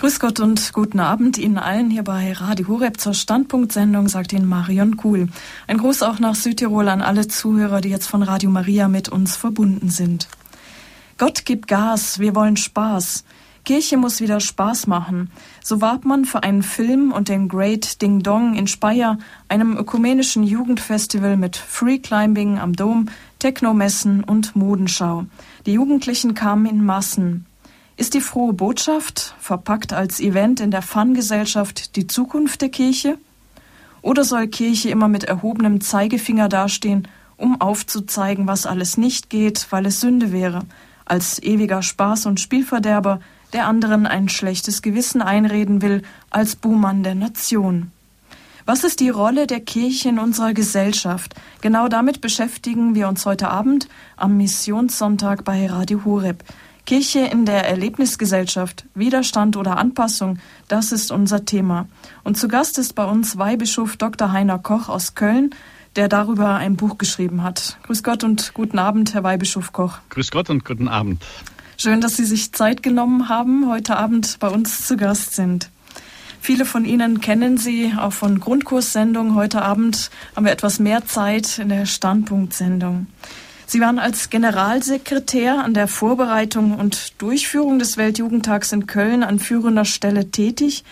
Grüß Gott und guten Abend Ihnen allen hier bei Radio Horeb zur Standpunktsendung, sagt Ihnen Marion Kuhl. Ein Gruß auch nach Südtirol an alle Zuhörer, die jetzt von Radio Maria mit uns verbunden sind. Gott gibt Gas, wir wollen Spaß. Kirche muss wieder Spaß machen. So warb man für einen Film und den Great Ding Dong in Speyer, einem ökumenischen Jugendfestival mit Free Climbing am Dom, Technomessen und Modenschau. Die Jugendlichen kamen in Massen. Ist die frohe Botschaft, verpackt als Event in der Fun-Gesellschaft, die Zukunft der Kirche? Oder soll Kirche immer mit erhobenem Zeigefinger dastehen, um aufzuzeigen, was alles nicht geht, weil es Sünde wäre, als ewiger Spaß und Spielverderber, der anderen ein schlechtes Gewissen einreden will, als Buhmann der Nation? Was ist die Rolle der Kirche in unserer Gesellschaft? Genau damit beschäftigen wir uns heute Abend am Missionssonntag bei Radio Horeb. Kirche in der Erlebnisgesellschaft, Widerstand oder Anpassung, das ist unser Thema. Und zu Gast ist bei uns Weihbischof Dr. Heiner Koch aus Köln, der darüber ein Buch geschrieben hat. Grüß Gott und guten Abend, Herr Weihbischof Koch. Grüß Gott und guten Abend. Schön, dass Sie sich Zeit genommen haben, heute Abend bei uns zu Gast sind. Viele von Ihnen kennen Sie auch von Grundkurssendungen. Heute Abend haben wir etwas mehr Zeit in der Standpunktsendung. Sie waren als Generalsekretär an der Vorbereitung und Durchführung des Weltjugendtags in Köln an führender Stelle tätig.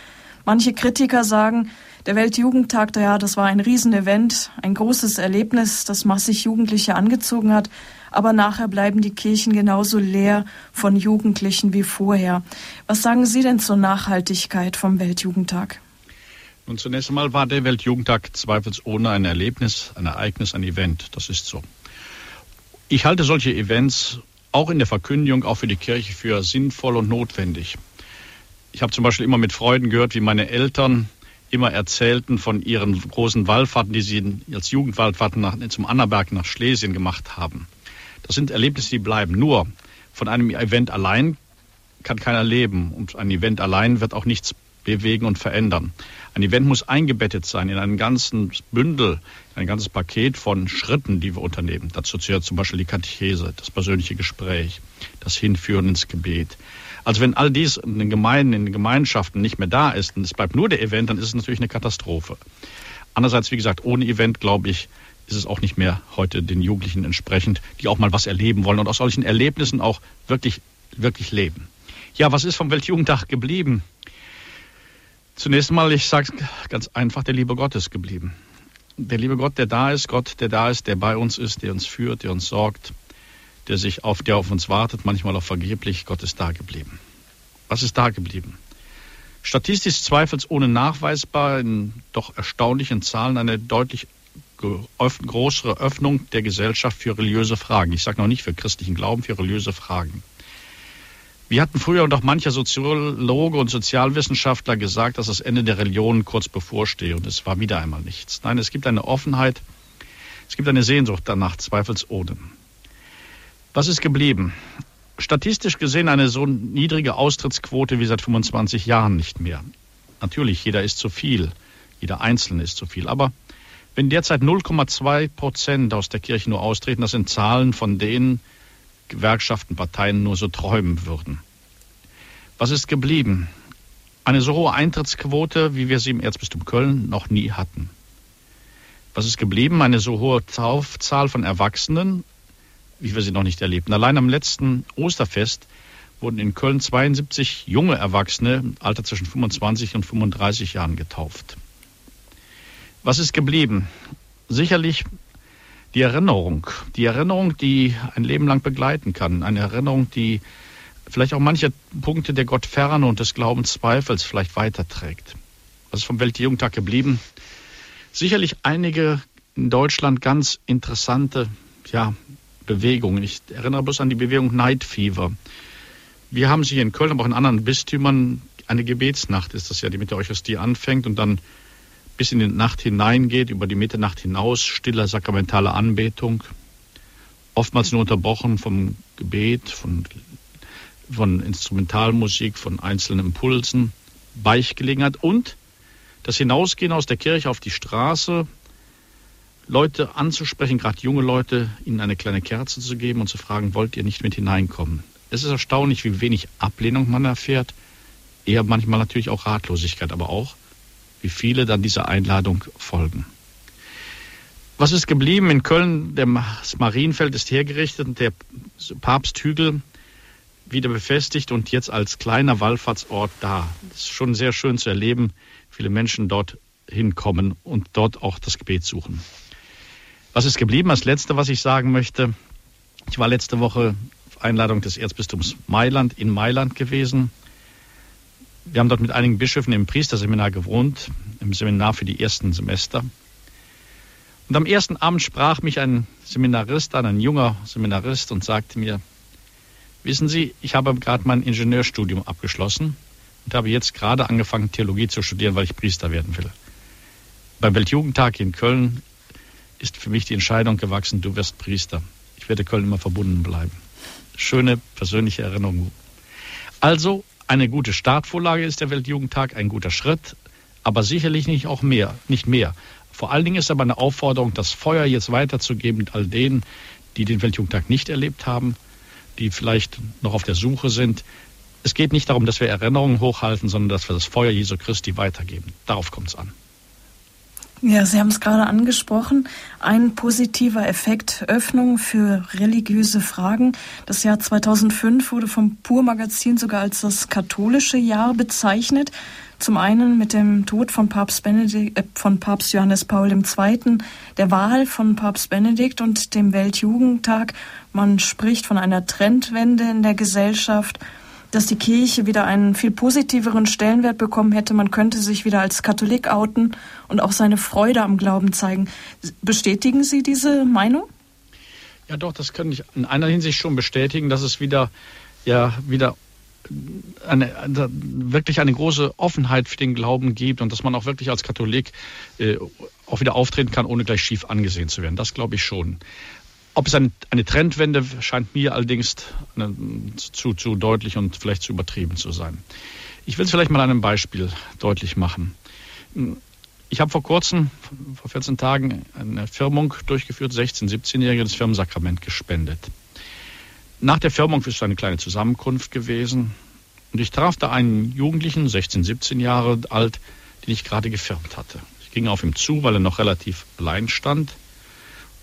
Manche Kritiker sagen, der Weltjugendtag, ja, das war ein Riesenevent, ein großes Erlebnis, das massig Jugendliche angezogen hat. Aber nachher bleiben die Kirchen genauso leer von Jugendlichen wie vorher. Was sagen Sie denn zur Nachhaltigkeit vom Weltjugendtag? Nun, zunächst einmal war der Weltjugendtag zweifelsohne ein Erlebnis, ein Ereignis, ein Event. Das ist so. Ich halte solche Events auch in der Verkündigung, auch für die Kirche, für sinnvoll und notwendig. Ich habe zum Beispiel immer mit Freuden gehört, wie meine Eltern immer erzählten von ihren großen Wallfahrten, die sie als Jugendwallfahrten nach, zum Annaberg nach Schlesien gemacht haben. Das sind Erlebnisse, die bleiben. Nur von einem Event allein kann keiner leben und ein Event allein wird auch nichts bewegen und verändern. Ein Event muss eingebettet sein in einen ganzen Bündel, ein ganzes Paket von Schritten, die wir unternehmen. Dazu zählt zum Beispiel die Katechese, das persönliche Gespräch, das Hinführen ins Gebet. Also wenn all dies in den Gemeinden, in den Gemeinschaften nicht mehr da ist und es bleibt nur der Event, dann ist es natürlich eine Katastrophe. Andererseits, wie gesagt, ohne Event, glaube ich, ist es auch nicht mehr heute den Jugendlichen entsprechend, die auch mal was erleben wollen und aus solchen Erlebnissen auch wirklich, wirklich leben. Ja, was ist vom Weltjugendtag geblieben? Zunächst mal, ich sage ganz einfach, der liebe Gott ist geblieben. Der liebe Gott, der da ist, Gott, der da ist, der bei uns ist, der uns führt, der uns sorgt, der sich auf, der auf uns wartet, manchmal auch vergeblich, Gott ist da geblieben. Was ist da geblieben? Statistisch zweifelsohne nachweisbar in doch erstaunlichen Zahlen eine deutlich größere Öffnung der Gesellschaft für religiöse Fragen. Ich sage noch nicht für christlichen Glauben, für religiöse Fragen. Wir hatten früher und auch mancher Soziologe und Sozialwissenschaftler gesagt, dass das Ende der Religion kurz bevorstehe und es war wieder einmal nichts. Nein, es gibt eine Offenheit, es gibt eine Sehnsucht danach, zweifelsohne. Was ist geblieben? Statistisch gesehen eine so niedrige Austrittsquote wie seit 25 Jahren nicht mehr. Natürlich, jeder ist zu viel, jeder Einzelne ist zu viel, aber wenn derzeit 0,2 Prozent aus der Kirche nur austreten, das sind Zahlen, von denen Gewerkschaften, Parteien nur so träumen würden. Was ist geblieben? Eine so hohe Eintrittsquote, wie wir sie im Erzbistum Köln noch nie hatten. Was ist geblieben? Eine so hohe Zahl von Erwachsenen, wie wir sie noch nicht erlebten. Allein am letzten Osterfest wurden in Köln 72 junge Erwachsene im Alter zwischen 25 und 35 Jahren getauft. Was ist geblieben? Sicherlich die Erinnerung, die Erinnerung, die ein Leben lang begleiten kann, eine Erinnerung, die vielleicht auch manche Punkte der Gottferne und des Glaubenszweifels vielleicht weiterträgt. Was ist vom Weltjugendtag geblieben? Sicherlich einige in Deutschland ganz interessante ja, Bewegungen. Ich erinnere bloß an die Bewegung Night Fever. Wir haben sie hier in Köln, aber auch in anderen Bistümern eine Gebetsnacht ist das ja, die mit der Eucharistie anfängt und dann bis in die Nacht hineingeht, über die Mitternacht hinaus, stille sakramentale Anbetung, oftmals nur unterbrochen vom Gebet, von, von Instrumentalmusik, von einzelnen Impulsen, Beichtgelegenheit und das Hinausgehen aus der Kirche auf die Straße, Leute anzusprechen, gerade junge Leute, ihnen eine kleine Kerze zu geben und zu fragen, wollt ihr nicht mit hineinkommen? Es ist erstaunlich, wie wenig Ablehnung man erfährt, eher manchmal natürlich auch Ratlosigkeit, aber auch, wie viele dann dieser Einladung folgen. Was ist geblieben? In Köln, das Marienfeld ist hergerichtet und der Papsthügel wieder befestigt und jetzt als kleiner Wallfahrtsort da. Es ist schon sehr schön zu erleben, viele Menschen dort hinkommen und dort auch das Gebet suchen. Was ist geblieben? Als letzte, was ich sagen möchte, ich war letzte Woche auf Einladung des Erzbistums Mailand in Mailand gewesen. Wir haben dort mit einigen Bischöfen im Priesterseminar gewohnt, im Seminar für die ersten Semester. Und am ersten Abend sprach mich ein Seminarist an, ein junger Seminarist, und sagte mir, wissen Sie, ich habe gerade mein Ingenieurstudium abgeschlossen und habe jetzt gerade angefangen, Theologie zu studieren, weil ich Priester werden will. Beim Weltjugendtag in Köln ist für mich die Entscheidung gewachsen, du wirst Priester. Ich werde Köln immer verbunden bleiben. Schöne persönliche Erinnerung. Also eine gute Startvorlage ist der Weltjugendtag, ein guter Schritt, aber sicherlich nicht auch mehr, nicht mehr. Vor allen Dingen ist aber eine Aufforderung, das Feuer jetzt weiterzugeben all denen, die den Weltjugendtag nicht erlebt haben, die vielleicht noch auf der Suche sind. Es geht nicht darum, dass wir Erinnerungen hochhalten, sondern dass wir das Feuer Jesu Christi weitergeben. Darauf kommt es an. Ja, Sie haben es gerade angesprochen. Ein positiver Effekt Öffnung für religiöse Fragen. Das Jahr 2005 wurde vom Pur-Magazin sogar als das katholische Jahr bezeichnet. Zum einen mit dem Tod von Papst, Benedikt, äh, von Papst Johannes Paul II., der Wahl von Papst Benedikt und dem Weltjugendtag. Man spricht von einer Trendwende in der Gesellschaft dass die Kirche wieder einen viel positiveren Stellenwert bekommen hätte. Man könnte sich wieder als Katholik outen und auch seine Freude am Glauben zeigen. Bestätigen Sie diese Meinung? Ja, doch, das kann ich in einer Hinsicht schon bestätigen, dass es wieder, ja, wieder eine, wirklich eine große Offenheit für den Glauben gibt und dass man auch wirklich als Katholik äh, auch wieder auftreten kann, ohne gleich schief angesehen zu werden. Das glaube ich schon. Ob es eine, Trendwende scheint mir allerdings eine, zu, zu deutlich und vielleicht zu übertrieben zu sein. Ich will es vielleicht mal an einem Beispiel deutlich machen. Ich habe vor kurzem, vor 14 Tagen, eine Firmung durchgeführt, 16-, 17-Jährige das Firmensakrament gespendet. Nach der Firmung ist eine kleine Zusammenkunft gewesen und ich traf da einen Jugendlichen, 16, 17 Jahre alt, den ich gerade gefirmt hatte. Ich ging auf ihn zu, weil er noch relativ allein stand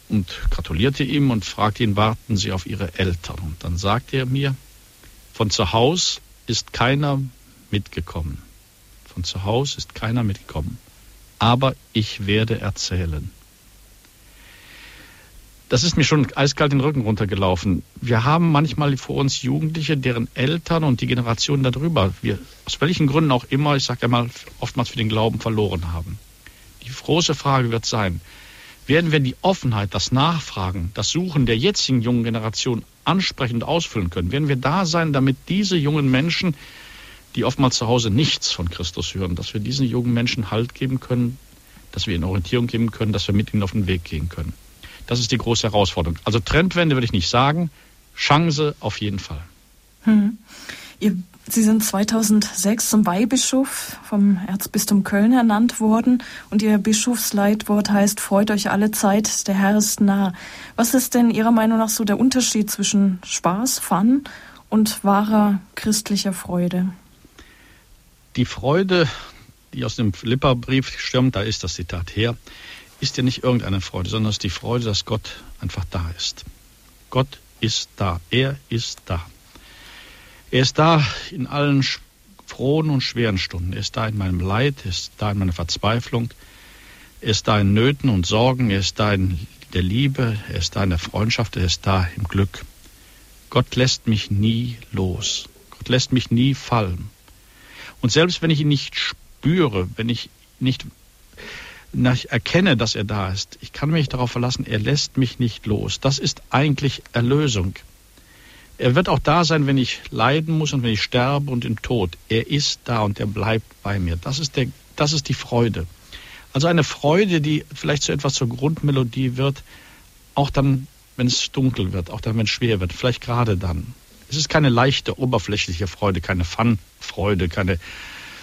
und gratulierte ihm und fragte ihn, warten Sie auf Ihre Eltern? Und dann sagte er mir, von zu Hause ist keiner mitgekommen. Von zu Hause ist keiner mitgekommen. Aber ich werde erzählen. Das ist mir schon eiskalt den Rücken runtergelaufen. Wir haben manchmal vor uns Jugendliche, deren Eltern und die Generation darüber, wir aus welchen Gründen auch immer, ich sage ja mal, oftmals für den Glauben verloren haben. Die große Frage wird sein, werden wir die Offenheit, das Nachfragen, das Suchen der jetzigen jungen Generation ansprechend ausfüllen können? Werden wir da sein, damit diese jungen Menschen, die oftmals zu Hause nichts von Christus hören, dass wir diesen jungen Menschen Halt geben können, dass wir ihnen Orientierung geben können, dass wir mit ihnen auf den Weg gehen können? Das ist die große Herausforderung. Also Trendwende würde ich nicht sagen, Chance auf jeden Fall. Hm. Ihr Sie sind 2006 zum Weihbischof vom Erzbistum Köln ernannt worden und Ihr Bischofsleitwort heißt, freut euch alle Zeit, der Herr ist nah. Was ist denn Ihrer Meinung nach so der Unterschied zwischen Spaß, Fun und wahrer christlicher Freude? Die Freude, die aus dem Philippa-Brief stammt, da ist das Zitat her, ist ja nicht irgendeine Freude, sondern es ist die Freude, dass Gott einfach da ist. Gott ist da, er ist da. Er ist da in allen frohen und schweren Stunden. Er ist da in meinem Leid, er ist da in meiner Verzweiflung, er ist da in Nöten und Sorgen, er ist da in der Liebe, er ist da in der Freundschaft, er ist da im Glück. Gott lässt mich nie los. Gott lässt mich nie fallen. Und selbst wenn ich ihn nicht spüre, wenn ich nicht erkenne, dass er da ist, ich kann mich darauf verlassen, er lässt mich nicht los. Das ist eigentlich Erlösung. Er wird auch da sein, wenn ich leiden muss und wenn ich sterbe und im Tod. Er ist da und er bleibt bei mir. Das ist, der, das ist die Freude. Also eine Freude, die vielleicht zu etwas zur Grundmelodie wird, auch dann, wenn es dunkel wird, auch dann, wenn es schwer wird, vielleicht gerade dann. Es ist keine leichte, oberflächliche Freude, keine Fun-Freude, keine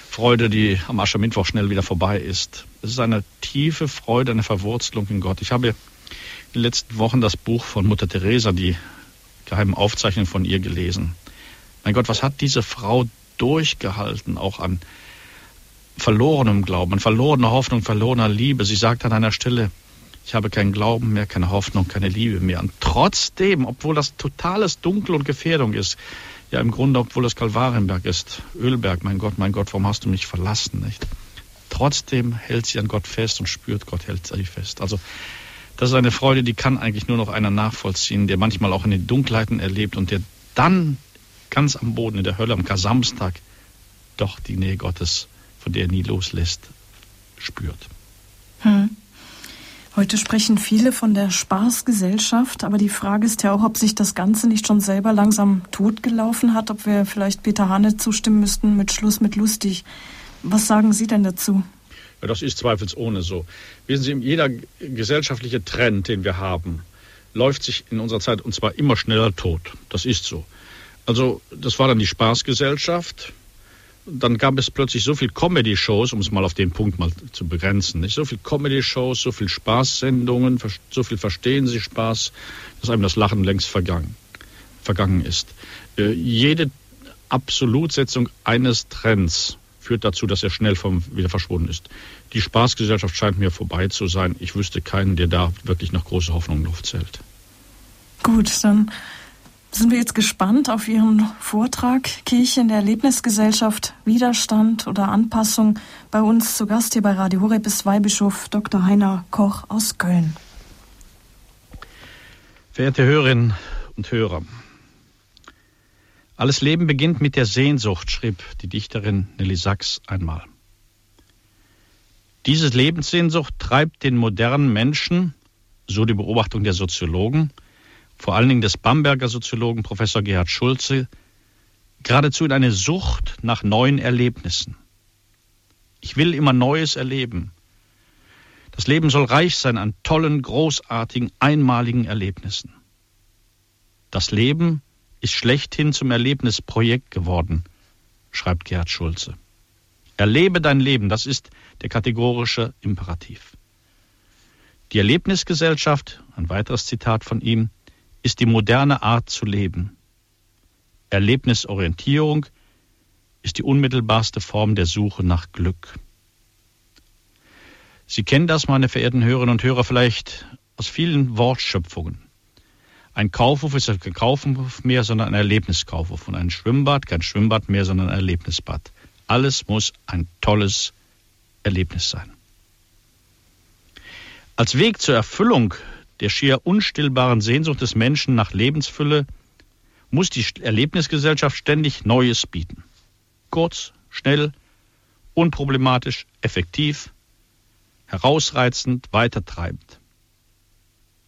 Freude, die am Aschermittwoch schnell wieder vorbei ist. Es ist eine tiefe Freude, eine Verwurzelung in Gott. Ich habe in den letzten Wochen das Buch von Mutter Teresa, die geheimen Aufzeichnungen von ihr gelesen. Mein Gott, was hat diese Frau durchgehalten, auch an verlorenem Glauben, an verlorener Hoffnung, verlorener Liebe. Sie sagt an einer Stelle, ich habe keinen Glauben mehr, keine Hoffnung, keine Liebe mehr. Und trotzdem, obwohl das totales Dunkel und Gefährdung ist, ja im Grunde, obwohl das Kalvarienberg ist, Ölberg, mein Gott, mein Gott, warum hast du mich verlassen, nicht? Trotzdem hält sie an Gott fest und spürt, Gott hält sie fest. Also das ist eine Freude, die kann eigentlich nur noch einer nachvollziehen, der manchmal auch in den Dunkelheiten erlebt und der dann ganz am Boden in der Hölle am Kasamstag doch die Nähe Gottes, von der er nie loslässt, spürt. Hm. Heute sprechen viele von der Spaßgesellschaft, aber die Frage ist ja auch, ob sich das Ganze nicht schon selber langsam totgelaufen hat, ob wir vielleicht Peter Hane zustimmen müssten mit Schluss mit lustig. Was sagen Sie denn dazu? Ja, das ist zweifelsohne so. Wissen Sie, jeder gesellschaftliche Trend, den wir haben, läuft sich in unserer Zeit und zwar immer schneller tot. Das ist so. Also das war dann die Spaßgesellschaft, dann gab es plötzlich so viel Comedy-Shows, um es mal auf den Punkt mal zu begrenzen, nicht so viel Comedy-Shows, so viel Spaßsendungen, so viel Verstehen Sie Spaß, dass einem das Lachen längst vergangen, vergangen ist. Äh, jede Absolutsetzung eines Trends führt dazu, dass er schnell vom, wieder verschwunden ist. Die Spaßgesellschaft scheint mir vorbei zu sein. Ich wüsste keinen, der da wirklich noch große Hoffnung Luft zählt. Gut, dann sind wir jetzt gespannt auf Ihren Vortrag Kirche in der Erlebnisgesellschaft, Widerstand oder Anpassung. Bei uns zu Gast hier bei Radio Horeb ist Weihbischof Dr. Heiner Koch aus Köln. Verehrte Hörerinnen und Hörer, alles Leben beginnt mit der Sehnsucht, schrieb die Dichterin Nelly Sachs einmal. Diese Lebenssehnsucht treibt den modernen Menschen, so die Beobachtung der Soziologen, vor allen Dingen des Bamberger Soziologen Professor Gerhard Schulze, geradezu in eine Sucht nach neuen Erlebnissen. Ich will immer Neues erleben. Das Leben soll reich sein an tollen, großartigen, einmaligen Erlebnissen. Das Leben ist schlechthin zum Erlebnisprojekt geworden, schreibt Gerhard Schulze. Erlebe dein Leben, das ist der kategorische Imperativ. Die Erlebnisgesellschaft, ein weiteres Zitat von ihm, ist die moderne Art zu leben. Erlebnisorientierung ist die unmittelbarste Form der Suche nach Glück. Sie kennen das, meine verehrten Hörerinnen und Hörer, vielleicht aus vielen Wortschöpfungen. Ein Kaufhof ist kein Kaufhof mehr, sondern ein Erlebniskaufhof. Und ein Schwimmbad kein Schwimmbad mehr, sondern ein Erlebnisbad. Alles muss ein tolles Erlebnis sein. Als Weg zur Erfüllung der schier unstillbaren Sehnsucht des Menschen nach Lebensfülle muss die Erlebnisgesellschaft ständig Neues bieten. Kurz, schnell, unproblematisch, effektiv, herausreizend, weitertreibend.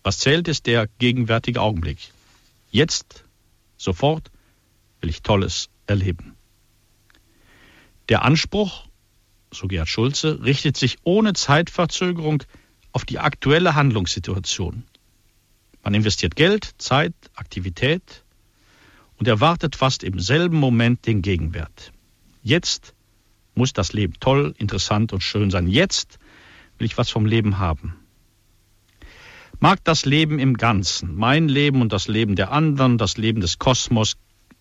Was zählt, ist der gegenwärtige Augenblick. Jetzt, sofort, will ich Tolles erleben. Der Anspruch, so Gerhard Schulze, richtet sich ohne Zeitverzögerung auf die aktuelle Handlungssituation. Man investiert Geld, Zeit, Aktivität und erwartet fast im selben Moment den Gegenwert. Jetzt muss das Leben toll, interessant und schön sein. Jetzt will ich was vom Leben haben. Mag das Leben im Ganzen, mein Leben und das Leben der anderen, das Leben des Kosmos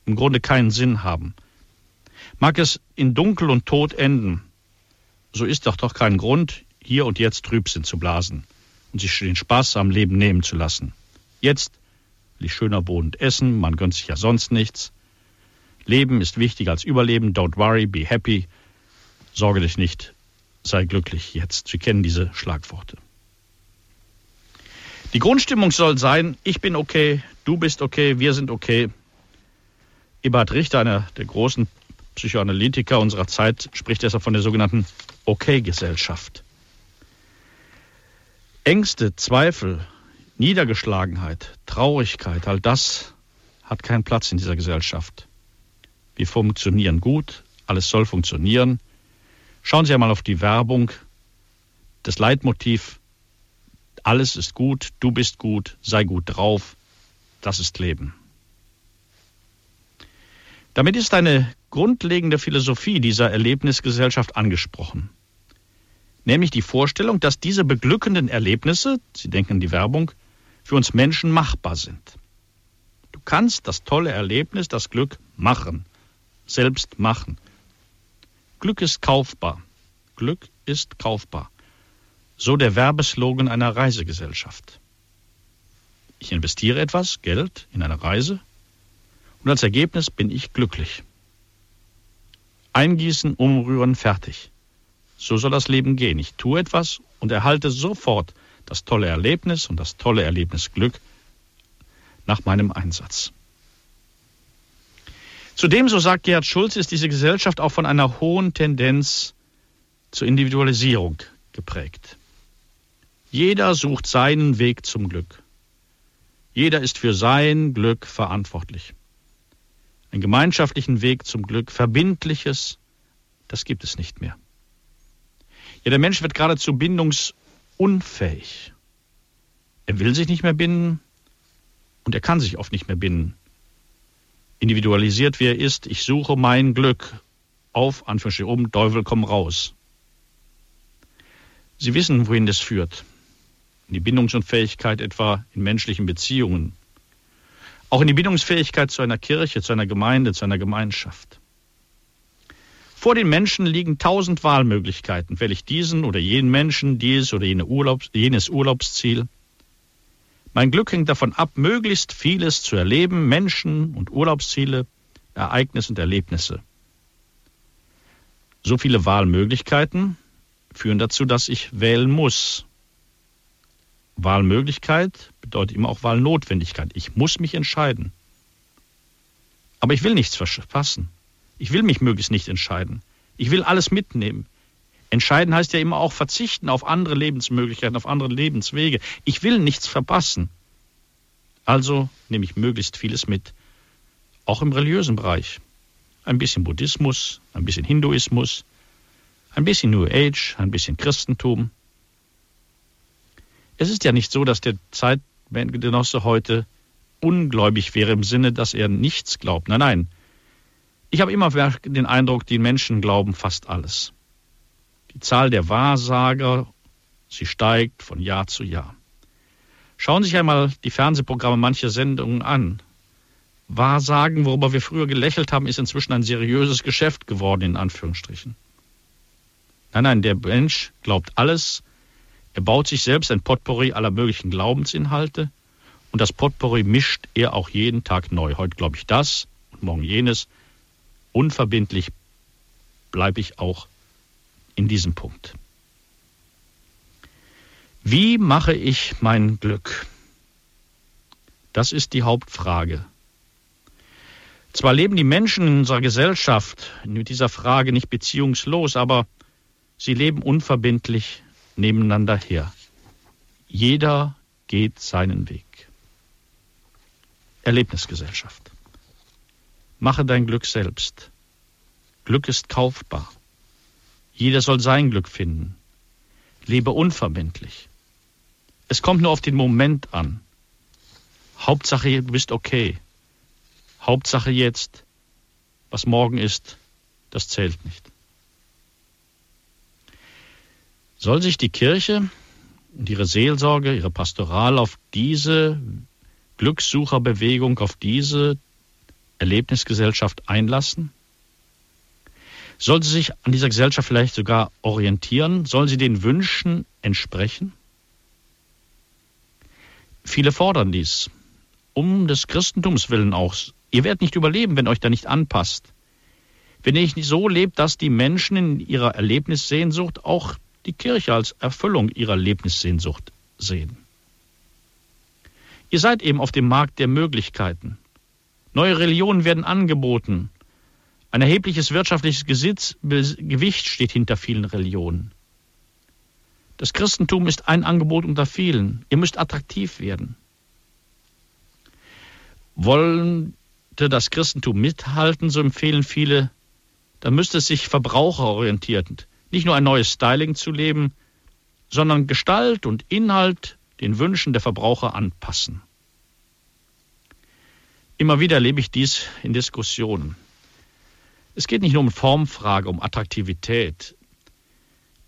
im Grunde keinen Sinn haben. Mag es in Dunkel und Tod enden, so ist doch doch kein Grund, hier und jetzt Trübsinn zu blasen und sich den Spaß am Leben nehmen zu lassen. Jetzt will ich schöner wohnend essen, man gönnt sich ja sonst nichts. Leben ist wichtiger als Überleben, don't worry, be happy, sorge dich nicht, sei glücklich jetzt. Sie kennen diese Schlagworte. Die Grundstimmung soll sein, ich bin okay, du bist okay, wir sind okay. Eberhard Richter, einer der großen Psychoanalytiker unserer Zeit, spricht deshalb von der sogenannten Okay-Gesellschaft. Ängste, Zweifel, Niedergeschlagenheit, Traurigkeit, all das hat keinen Platz in dieser Gesellschaft. Wir funktionieren gut, alles soll funktionieren. Schauen Sie einmal auf die Werbung. Das Leitmotiv, alles ist gut, du bist gut, sei gut drauf, das ist Leben. Damit ist eine grundlegende Philosophie dieser Erlebnisgesellschaft angesprochen nämlich die Vorstellung, dass diese beglückenden Erlebnisse, Sie denken an die Werbung, für uns Menschen machbar sind. Du kannst das tolle Erlebnis, das Glück machen, selbst machen. Glück ist kaufbar. Glück ist kaufbar. So der Werbeslogan einer Reisegesellschaft. Ich investiere etwas, Geld, in eine Reise und als Ergebnis bin ich glücklich. Eingießen, umrühren, fertig. So soll das Leben gehen. Ich tue etwas und erhalte sofort das tolle Erlebnis und das tolle Erlebnisglück nach meinem Einsatz. Zudem, so sagt Gerhard Schulz, ist diese Gesellschaft auch von einer hohen Tendenz zur Individualisierung geprägt. Jeder sucht seinen Weg zum Glück. Jeder ist für sein Glück verantwortlich. Einen gemeinschaftlichen Weg zum Glück, verbindliches, das gibt es nicht mehr. Ja, der Mensch wird geradezu bindungsunfähig. Er will sich nicht mehr binden und er kann sich oft nicht mehr binden. Individualisiert wie er ist, ich suche mein Glück auf, Anführungsstrichen um, Teufel komm raus. Sie wissen, wohin das führt. In die Bindungsunfähigkeit etwa in menschlichen Beziehungen. Auch in die Bindungsfähigkeit zu einer Kirche, zu einer Gemeinde, zu einer Gemeinschaft. Vor den Menschen liegen tausend Wahlmöglichkeiten. Wähle ich diesen oder jenen Menschen, dieses oder jene Urlaubs, jenes Urlaubsziel? Mein Glück hängt davon ab, möglichst vieles zu erleben, Menschen und Urlaubsziele, Ereignisse und Erlebnisse. So viele Wahlmöglichkeiten führen dazu, dass ich wählen muss. Wahlmöglichkeit bedeutet immer auch Wahlnotwendigkeit. Ich muss mich entscheiden. Aber ich will nichts verpassen. Ich will mich möglichst nicht entscheiden. Ich will alles mitnehmen. Entscheiden heißt ja immer auch verzichten auf andere Lebensmöglichkeiten, auf andere Lebenswege. Ich will nichts verpassen. Also nehme ich möglichst vieles mit, auch im religiösen Bereich. Ein bisschen Buddhismus, ein bisschen Hinduismus, ein bisschen New Age, ein bisschen Christentum. Es ist ja nicht so, dass der Zeitgenosse heute ungläubig wäre im Sinne, dass er nichts glaubt. Nein, nein. Ich habe immer den Eindruck, die Menschen glauben fast alles. Die Zahl der Wahrsager, sie steigt von Jahr zu Jahr. Schauen Sie sich einmal die Fernsehprogramme mancher Sendungen an. Wahrsagen, worüber wir früher gelächelt haben, ist inzwischen ein seriöses Geschäft geworden, in Anführungsstrichen. Nein, nein, der Mensch glaubt alles. Er baut sich selbst ein Potpourri aller möglichen Glaubensinhalte. Und das Potpourri mischt er auch jeden Tag neu. Heute glaube ich das und morgen jenes unverbindlich bleibe ich auch in diesem Punkt. Wie mache ich mein Glück? Das ist die Hauptfrage. Zwar leben die Menschen in unserer Gesellschaft mit dieser Frage nicht beziehungslos, aber sie leben unverbindlich nebeneinander her. Jeder geht seinen Weg. Erlebnisgesellschaft. Mache dein Glück selbst. Glück ist kaufbar. Jeder soll sein Glück finden. Lebe unverbindlich. Es kommt nur auf den Moment an. Hauptsache, du bist okay. Hauptsache jetzt, was morgen ist, das zählt nicht. Soll sich die Kirche und ihre Seelsorge, ihre Pastoral auf diese Glückssucherbewegung, auf diese Erlebnisgesellschaft einlassen? Soll sie sich an dieser Gesellschaft vielleicht sogar orientieren? Soll sie den Wünschen entsprechen? Viele fordern dies. Um des Christentums willen auch. Ihr werdet nicht überleben, wenn euch da nicht anpasst. Wenn ihr nicht so lebt, dass die Menschen in ihrer Erlebnissehnsucht auch die Kirche als Erfüllung ihrer Erlebnissehnsucht sehen. Ihr seid eben auf dem Markt der Möglichkeiten. Neue Religionen werden angeboten. Ein erhebliches wirtschaftliches Gesitz, Gewicht steht hinter vielen Religionen. Das Christentum ist ein Angebot unter vielen. Ihr müsst attraktiv werden. Wollte das Christentum mithalten, so empfehlen viele, dann müsste es sich verbraucherorientiert, nicht nur ein neues Styling zu leben, sondern Gestalt und Inhalt den Wünschen der Verbraucher anpassen. Immer wieder erlebe ich dies in Diskussionen. Es geht nicht nur um Formfrage, um Attraktivität.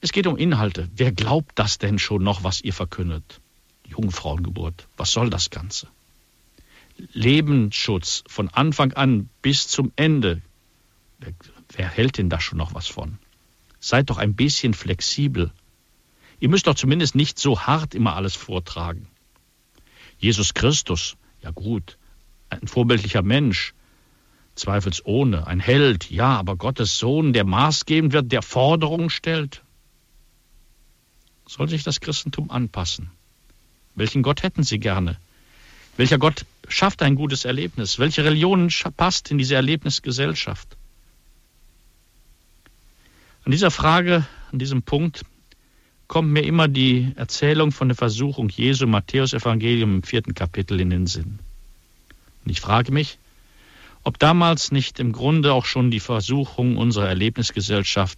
Es geht um Inhalte. Wer glaubt das denn schon noch, was ihr verkündet? Jungfrauengeburt. Was soll das Ganze? Lebensschutz von Anfang an bis zum Ende. Wer, hält denn da schon noch was von? Seid doch ein bisschen flexibel. Ihr müsst doch zumindest nicht so hart immer alles vortragen. Jesus Christus, ja gut, ein vorbildlicher Mensch, zweifelsohne, ein Held, ja, aber Gottes Sohn, der maßgebend wird, der Forderungen stellt. Soll sich das Christentum anpassen? Welchen Gott hätten Sie gerne? Welcher Gott schafft ein gutes Erlebnis? Welche Religion passt in diese Erlebnisgesellschaft? An dieser Frage, an diesem Punkt kommt mir immer die Erzählung von der Versuchung Jesu Matthäus-Evangelium im vierten Kapitel in den Sinn. Und ich frage mich, ob damals nicht im Grunde auch schon die Versuchung unserer Erlebnisgesellschaft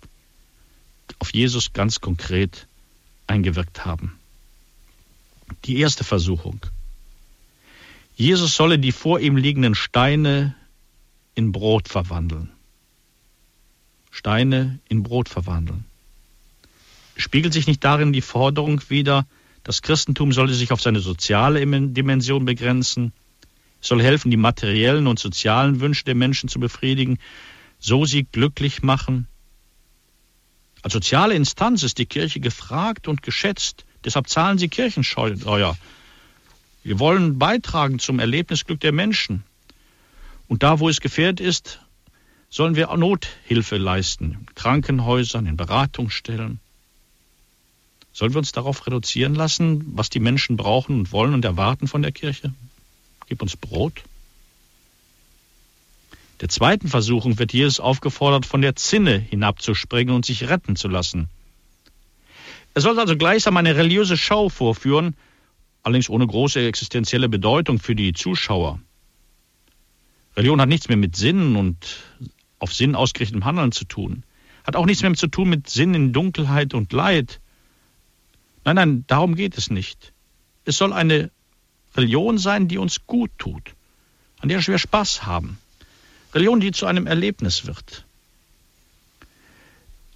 auf Jesus ganz konkret eingewirkt haben. Die erste Versuchung. Jesus solle die vor ihm liegenden Steine in Brot verwandeln. Steine in Brot verwandeln. Spiegelt sich nicht darin die Forderung wider, das Christentum solle sich auf seine soziale Dimension begrenzen, es soll helfen, die materiellen und sozialen Wünsche der Menschen zu befriedigen, so sie glücklich machen. Als soziale Instanz ist die Kirche gefragt und geschätzt, deshalb zahlen sie Kirchensteuer. Wir wollen beitragen zum Erlebnisglück der Menschen. Und da, wo es gefährdet ist, sollen wir Nothilfe leisten, in Krankenhäusern, in Beratungsstellen. Sollen wir uns darauf reduzieren lassen, was die Menschen brauchen und wollen und erwarten von der Kirche? Gib uns Brot. Der zweiten Versuchung wird Jesus aufgefordert, von der Zinne hinabzuspringen und sich retten zu lassen. Er soll also gleichsam eine religiöse Schau vorführen, allerdings ohne große existenzielle Bedeutung für die Zuschauer. Religion hat nichts mehr mit Sinn und auf Sinn ausgerichtetem Handeln zu tun. Hat auch nichts mehr zu tun mit Sinn in Dunkelheit und Leid. Nein, nein, darum geht es nicht. Es soll eine Religion sein, die uns gut tut, an der wir Spaß haben. Religion, die zu einem Erlebnis wird.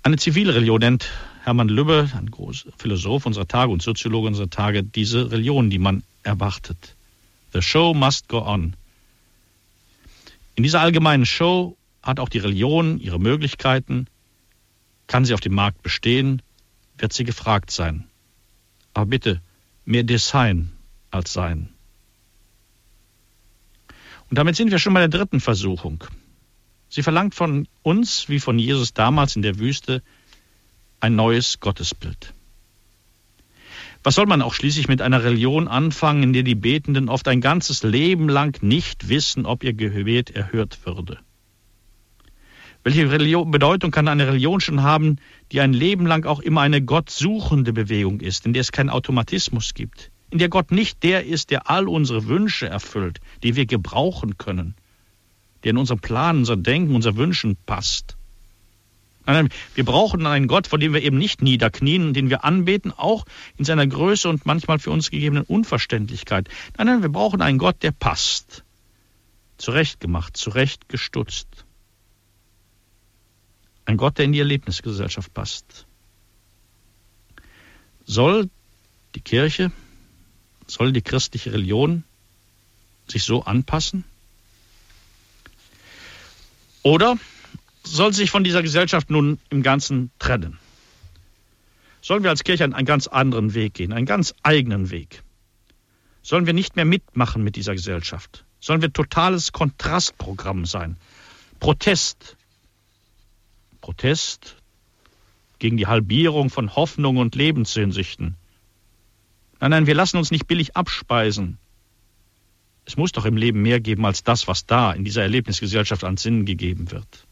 Eine Zivilreligion nennt Hermann Lübbe, ein großer Philosoph unserer Tage und Soziologe unserer Tage, diese Religion, die man erwartet. The show must go on. In dieser allgemeinen Show hat auch die Religion ihre Möglichkeiten, kann sie auf dem Markt bestehen, wird sie gefragt sein. Aber bitte, mehr Design als Sein. Und damit sind wir schon bei der dritten Versuchung. Sie verlangt von uns, wie von Jesus damals in der Wüste, ein neues Gottesbild. Was soll man auch schließlich mit einer Religion anfangen, in der die Betenden oft ein ganzes Leben lang nicht wissen, ob ihr Gebet erhört würde? Welche Religion, Bedeutung kann eine Religion schon haben, die ein Leben lang auch immer eine gottsuchende Bewegung ist, in der es keinen Automatismus gibt, in der Gott nicht der ist, der all unsere Wünsche erfüllt, die wir gebrauchen können, der in unserem Plan, unser Denken, unser Wünschen passt. Nein, wir brauchen einen Gott, vor dem wir eben nicht niederknien, den wir anbeten, auch in seiner Größe und manchmal für uns gegebenen Unverständlichkeit. Nein, nein, wir brauchen einen Gott, der passt. Zurechtgemacht, zurechtgestutzt. Ein Gott, der in die Erlebnisgesellschaft passt. Soll die Kirche, soll die christliche Religion sich so anpassen? Oder soll sich von dieser Gesellschaft nun im Ganzen trennen? Sollen wir als Kirche einen ganz anderen Weg gehen, einen ganz eigenen Weg? Sollen wir nicht mehr mitmachen mit dieser Gesellschaft? Sollen wir totales Kontrastprogramm sein? Protest. Protest gegen die Halbierung von Hoffnung und Lebenssehnsüchten. Nein, nein, wir lassen uns nicht billig abspeisen. Es muss doch im Leben mehr geben als das, was da in dieser Erlebnisgesellschaft an Sinn gegeben wird.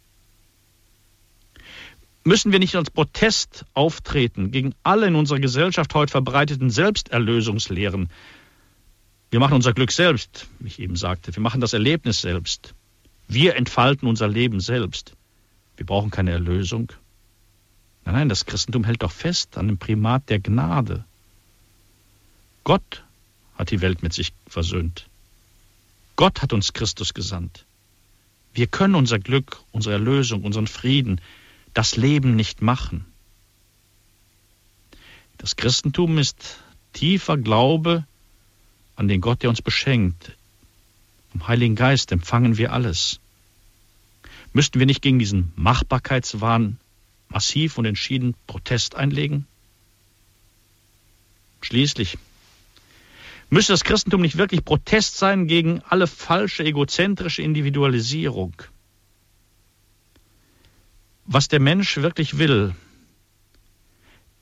Müssen wir nicht als Protest auftreten gegen alle in unserer Gesellschaft heute verbreiteten Selbsterlösungslehren? Wir machen unser Glück selbst, wie ich eben sagte. Wir machen das Erlebnis selbst. Wir entfalten unser Leben selbst. Wir brauchen keine Erlösung. Nein, nein, das Christentum hält doch fest an dem Primat der Gnade. Gott hat die Welt mit sich versöhnt. Gott hat uns Christus gesandt. Wir können unser Glück, unsere Erlösung, unseren Frieden, das Leben nicht machen. Das Christentum ist tiefer Glaube an den Gott, der uns beschenkt. Vom Heiligen Geist empfangen wir alles. Müssten wir nicht gegen diesen Machbarkeitswahn massiv und entschieden Protest einlegen? Schließlich müsste das Christentum nicht wirklich Protest sein gegen alle falsche egozentrische Individualisierung? Was der Mensch wirklich will,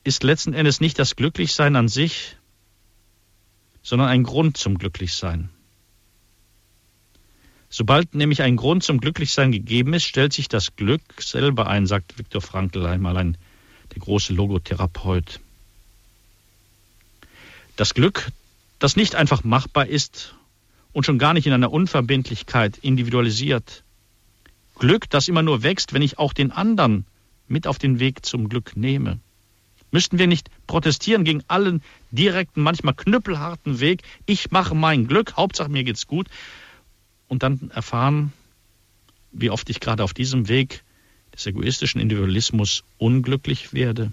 ist letzten Endes nicht das Glücklichsein an sich, sondern ein Grund zum Glücklichsein. Sobald nämlich ein Grund zum Glücklichsein gegeben ist, stellt sich das Glück selber ein, sagt Viktor Frankl einmal, ein, der große Logotherapeut. Das Glück, das nicht einfach machbar ist und schon gar nicht in einer Unverbindlichkeit individualisiert. Glück, das immer nur wächst, wenn ich auch den anderen mit auf den Weg zum Glück nehme. Müssten wir nicht protestieren gegen allen direkten, manchmal knüppelharten Weg? Ich mache mein Glück, Hauptsache mir geht's gut und dann erfahren, wie oft ich gerade auf diesem Weg des egoistischen Individualismus unglücklich werde?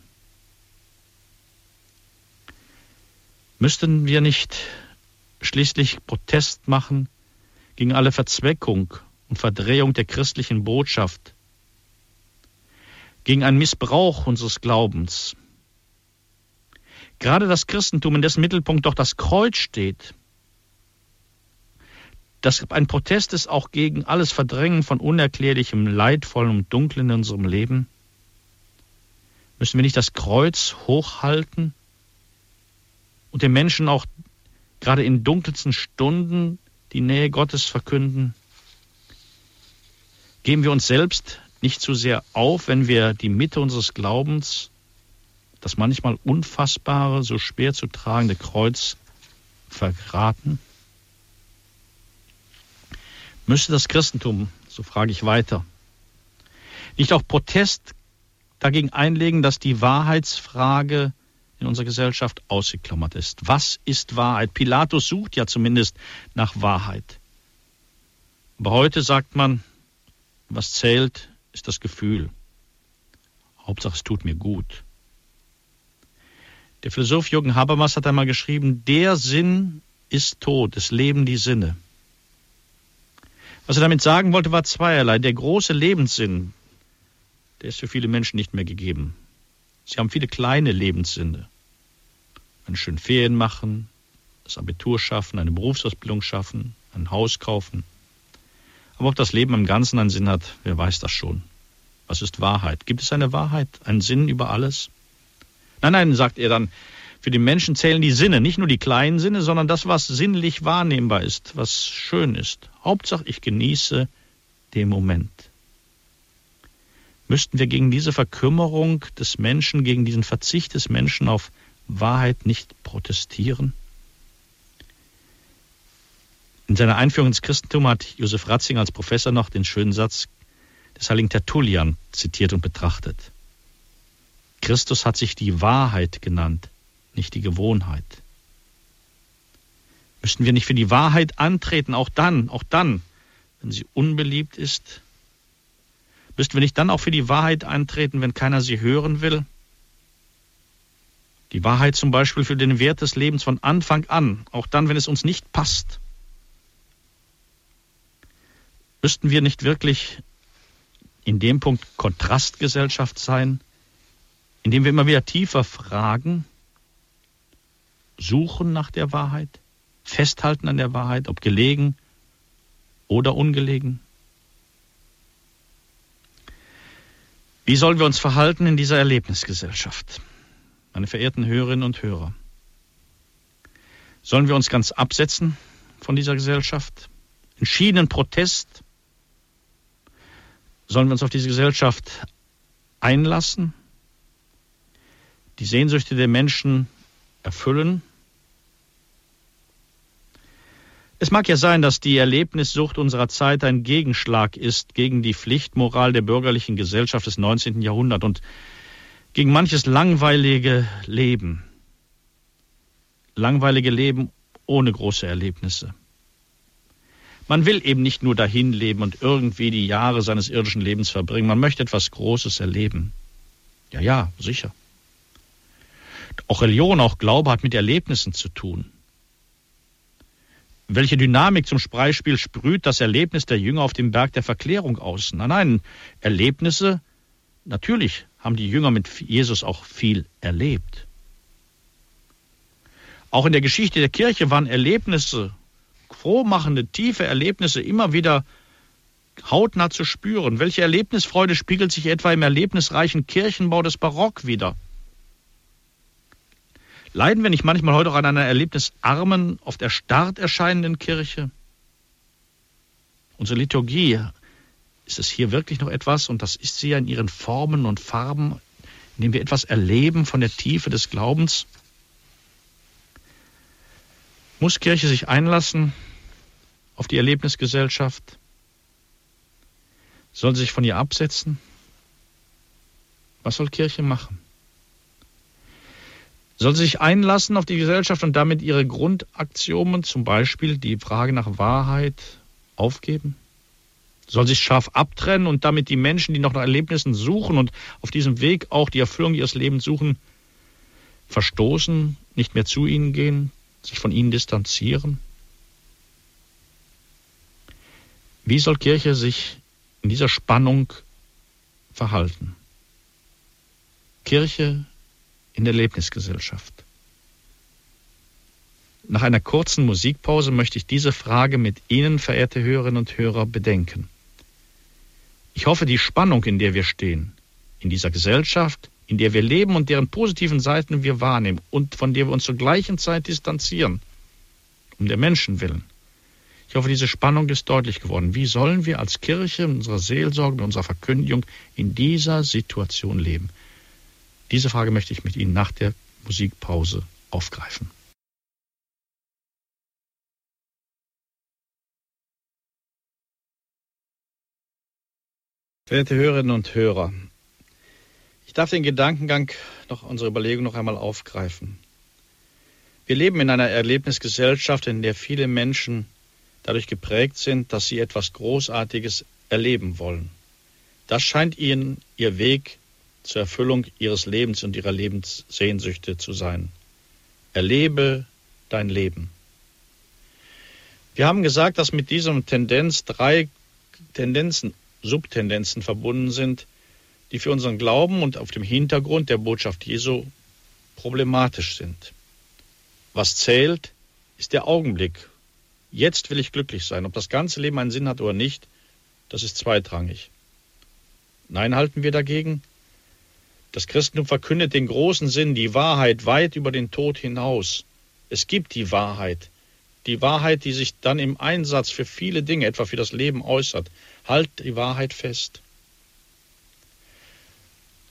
Müssten wir nicht schließlich Protest machen gegen alle Verzweckung und Verdrehung der christlichen Botschaft, gegen einen Missbrauch unseres Glaubens? Gerade das Christentum, in dessen Mittelpunkt doch das Kreuz steht, das ein Protest ist auch gegen alles Verdrängen von unerklärlichem, leidvollem und dunklen in unserem Leben? Müssen wir nicht das Kreuz hochhalten und den Menschen auch gerade in dunkelsten Stunden die Nähe Gottes verkünden? Geben wir uns selbst nicht zu sehr auf, wenn wir die Mitte unseres Glaubens, das manchmal unfassbare, so schwer zu tragende Kreuz verraten? Müsste das Christentum, so frage ich weiter, nicht auch Protest dagegen einlegen, dass die Wahrheitsfrage in unserer Gesellschaft ausgeklammert ist? Was ist Wahrheit? Pilatus sucht ja zumindest nach Wahrheit. Aber heute sagt man, was zählt, ist das Gefühl. Hauptsache, es tut mir gut. Der Philosoph Jürgen Habermas hat einmal geschrieben, der Sinn ist tot, es leben die Sinne. Was er damit sagen wollte, war zweierlei. Der große Lebenssinn, der ist für viele Menschen nicht mehr gegeben. Sie haben viele kleine Lebenssinne. Einen schönen Ferien machen, das Abitur schaffen, eine Berufsausbildung schaffen, ein Haus kaufen. Aber ob das Leben im Ganzen einen Sinn hat, wer weiß das schon. Was ist Wahrheit? Gibt es eine Wahrheit, einen Sinn über alles? Nein, nein, sagt er dann, für den Menschen zählen die Sinne, nicht nur die kleinen Sinne, sondern das, was sinnlich wahrnehmbar ist, was schön ist. Hauptsache, ich genieße den Moment. Müssten wir gegen diese Verkümmerung des Menschen, gegen diesen Verzicht des Menschen auf Wahrheit nicht protestieren? In seiner Einführung ins Christentum hat Josef Ratzinger als Professor noch den schönen Satz des heiligen Tertullian zitiert und betrachtet. Christus hat sich die Wahrheit genannt, nicht die Gewohnheit. Müssten wir nicht für die Wahrheit antreten, auch dann, auch dann, wenn sie unbeliebt ist? Müssten wir nicht dann auch für die Wahrheit antreten, wenn keiner sie hören will? Die Wahrheit zum Beispiel für den Wert des Lebens von Anfang an, auch dann, wenn es uns nicht passt. Müssten wir nicht wirklich in dem Punkt Kontrastgesellschaft sein, indem wir immer wieder tiefer fragen, suchen nach der Wahrheit, festhalten an der Wahrheit, ob gelegen oder ungelegen? Wie sollen wir uns verhalten in dieser Erlebnisgesellschaft? Meine verehrten Hörerinnen und Hörer, sollen wir uns ganz absetzen von dieser Gesellschaft? Entschiedenen Protest? Sollen wir uns auf diese Gesellschaft einlassen? Die Sehnsüchte der Menschen erfüllen. Es mag ja sein, dass die Erlebnissucht unserer Zeit ein Gegenschlag ist gegen die Pflichtmoral der bürgerlichen Gesellschaft des 19. Jahrhunderts und gegen manches langweilige Leben. Langweilige Leben ohne große Erlebnisse. Man will eben nicht nur dahin leben und irgendwie die Jahre seines irdischen Lebens verbringen. Man möchte etwas Großes erleben. Ja, ja, sicher. Auch Religion, auch Glaube hat mit Erlebnissen zu tun. Welche Dynamik zum Beispiel sprüht das Erlebnis der Jünger auf dem Berg der Verklärung aus? Nein, nein, Erlebnisse, natürlich haben die Jünger mit Jesus auch viel erlebt. Auch in der Geschichte der Kirche waren Erlebnisse, frohmachende, tiefe Erlebnisse immer wieder hautnah zu spüren. Welche Erlebnisfreude spiegelt sich etwa im erlebnisreichen Kirchenbau des Barock wider? Leiden wir nicht manchmal heute auch an einer erlebnisarmen, oft erstarrt erscheinenden Kirche? Unsere Liturgie, ist es hier wirklich noch etwas, und das ist sie ja in ihren Formen und Farben, in dem wir etwas erleben von der Tiefe des Glaubens? Muss Kirche sich einlassen auf die Erlebnisgesellschaft? Soll sie sich von ihr absetzen? Was soll Kirche machen? Soll sich einlassen auf die Gesellschaft und damit ihre Grundaxiomen, zum Beispiel die Frage nach Wahrheit, aufgeben? Soll sich scharf abtrennen und damit die Menschen, die noch nach Erlebnissen suchen und auf diesem Weg auch die Erfüllung ihres Lebens suchen, verstoßen, nicht mehr zu ihnen gehen, sich von ihnen distanzieren? Wie soll Kirche sich in dieser Spannung verhalten? Kirche in der Erlebnisgesellschaft. Nach einer kurzen Musikpause möchte ich diese Frage mit Ihnen, verehrte Hörerinnen und Hörer, bedenken. Ich hoffe, die Spannung, in der wir stehen, in dieser Gesellschaft, in der wir leben und deren positiven Seiten wir wahrnehmen und von der wir uns zur gleichen Zeit distanzieren, um der Menschen willen. Ich hoffe, diese Spannung ist deutlich geworden. Wie sollen wir als Kirche in unserer Seelsorge, in unserer Verkündigung in dieser Situation leben? Diese Frage möchte ich mit Ihnen nach der Musikpause aufgreifen. Verehrte Hörerinnen und Hörer, ich darf den Gedankengang noch unserer Überlegung noch einmal aufgreifen. Wir leben in einer Erlebnisgesellschaft, in der viele Menschen dadurch geprägt sind, dass sie etwas Großartiges erleben wollen. Das scheint ihnen ihr Weg zur Erfüllung ihres Lebens und ihrer Lebenssehnsüchte zu sein. Erlebe dein Leben. Wir haben gesagt, dass mit diesem Tendenz drei Tendenzen, Subtendenzen verbunden sind, die für unseren Glauben und auf dem Hintergrund der Botschaft Jesu problematisch sind. Was zählt, ist der Augenblick. Jetzt will ich glücklich sein. Ob das ganze Leben einen Sinn hat oder nicht, das ist zweitrangig. Nein, halten wir dagegen. Das Christentum verkündet den großen Sinn, die Wahrheit weit über den Tod hinaus. Es gibt die Wahrheit. Die Wahrheit, die sich dann im Einsatz für viele Dinge, etwa für das Leben, äußert. Halt die Wahrheit fest.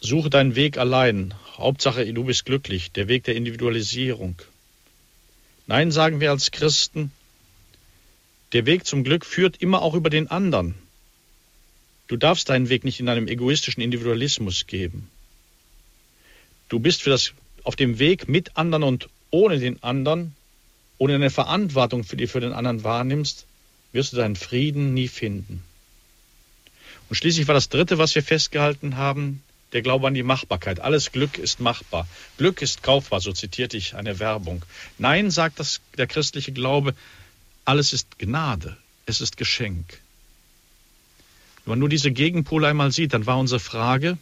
Suche deinen Weg allein. Hauptsache, du bist glücklich. Der Weg der Individualisierung. Nein, sagen wir als Christen, der Weg zum Glück führt immer auch über den anderen. Du darfst deinen Weg nicht in einem egoistischen Individualismus geben. Du bist für das, auf dem Weg mit anderen und ohne den anderen, ohne eine Verantwortung für die für den anderen wahrnimmst, wirst du deinen Frieden nie finden. Und schließlich war das Dritte, was wir festgehalten haben, der Glaube an die Machbarkeit. Alles Glück ist machbar. Glück ist kaufbar, so zitierte ich eine Werbung. Nein, sagt das, der christliche Glaube, alles ist Gnade, es ist Geschenk. Wenn man nur diese Gegenpole einmal sieht, dann war unsere Frage,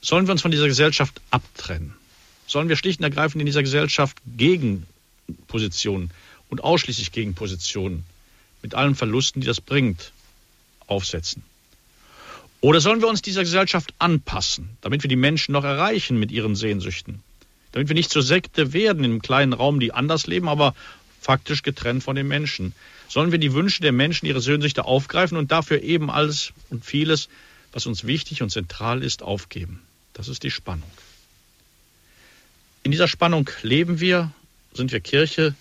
sollen wir uns von dieser Gesellschaft abtrennen? Sollen wir schlicht und ergreifend in dieser Gesellschaft Gegenpositionen und ausschließlich Gegenpositionen mit allen Verlusten, die das bringt, aufsetzen? Oder sollen wir uns dieser Gesellschaft anpassen, damit wir die Menschen noch erreichen mit ihren Sehnsüchten? Damit wir nicht zur Sekte werden in einem kleinen Raum, die anders leben, aber faktisch getrennt von den Menschen. Sollen wir die Wünsche der Menschen, ihre Sehnsüchte aufgreifen und dafür eben alles und vieles, was uns wichtig und zentral ist, aufgeben? Das ist die Spannung. In dieser Spannung leben wir, sind wir Kirche,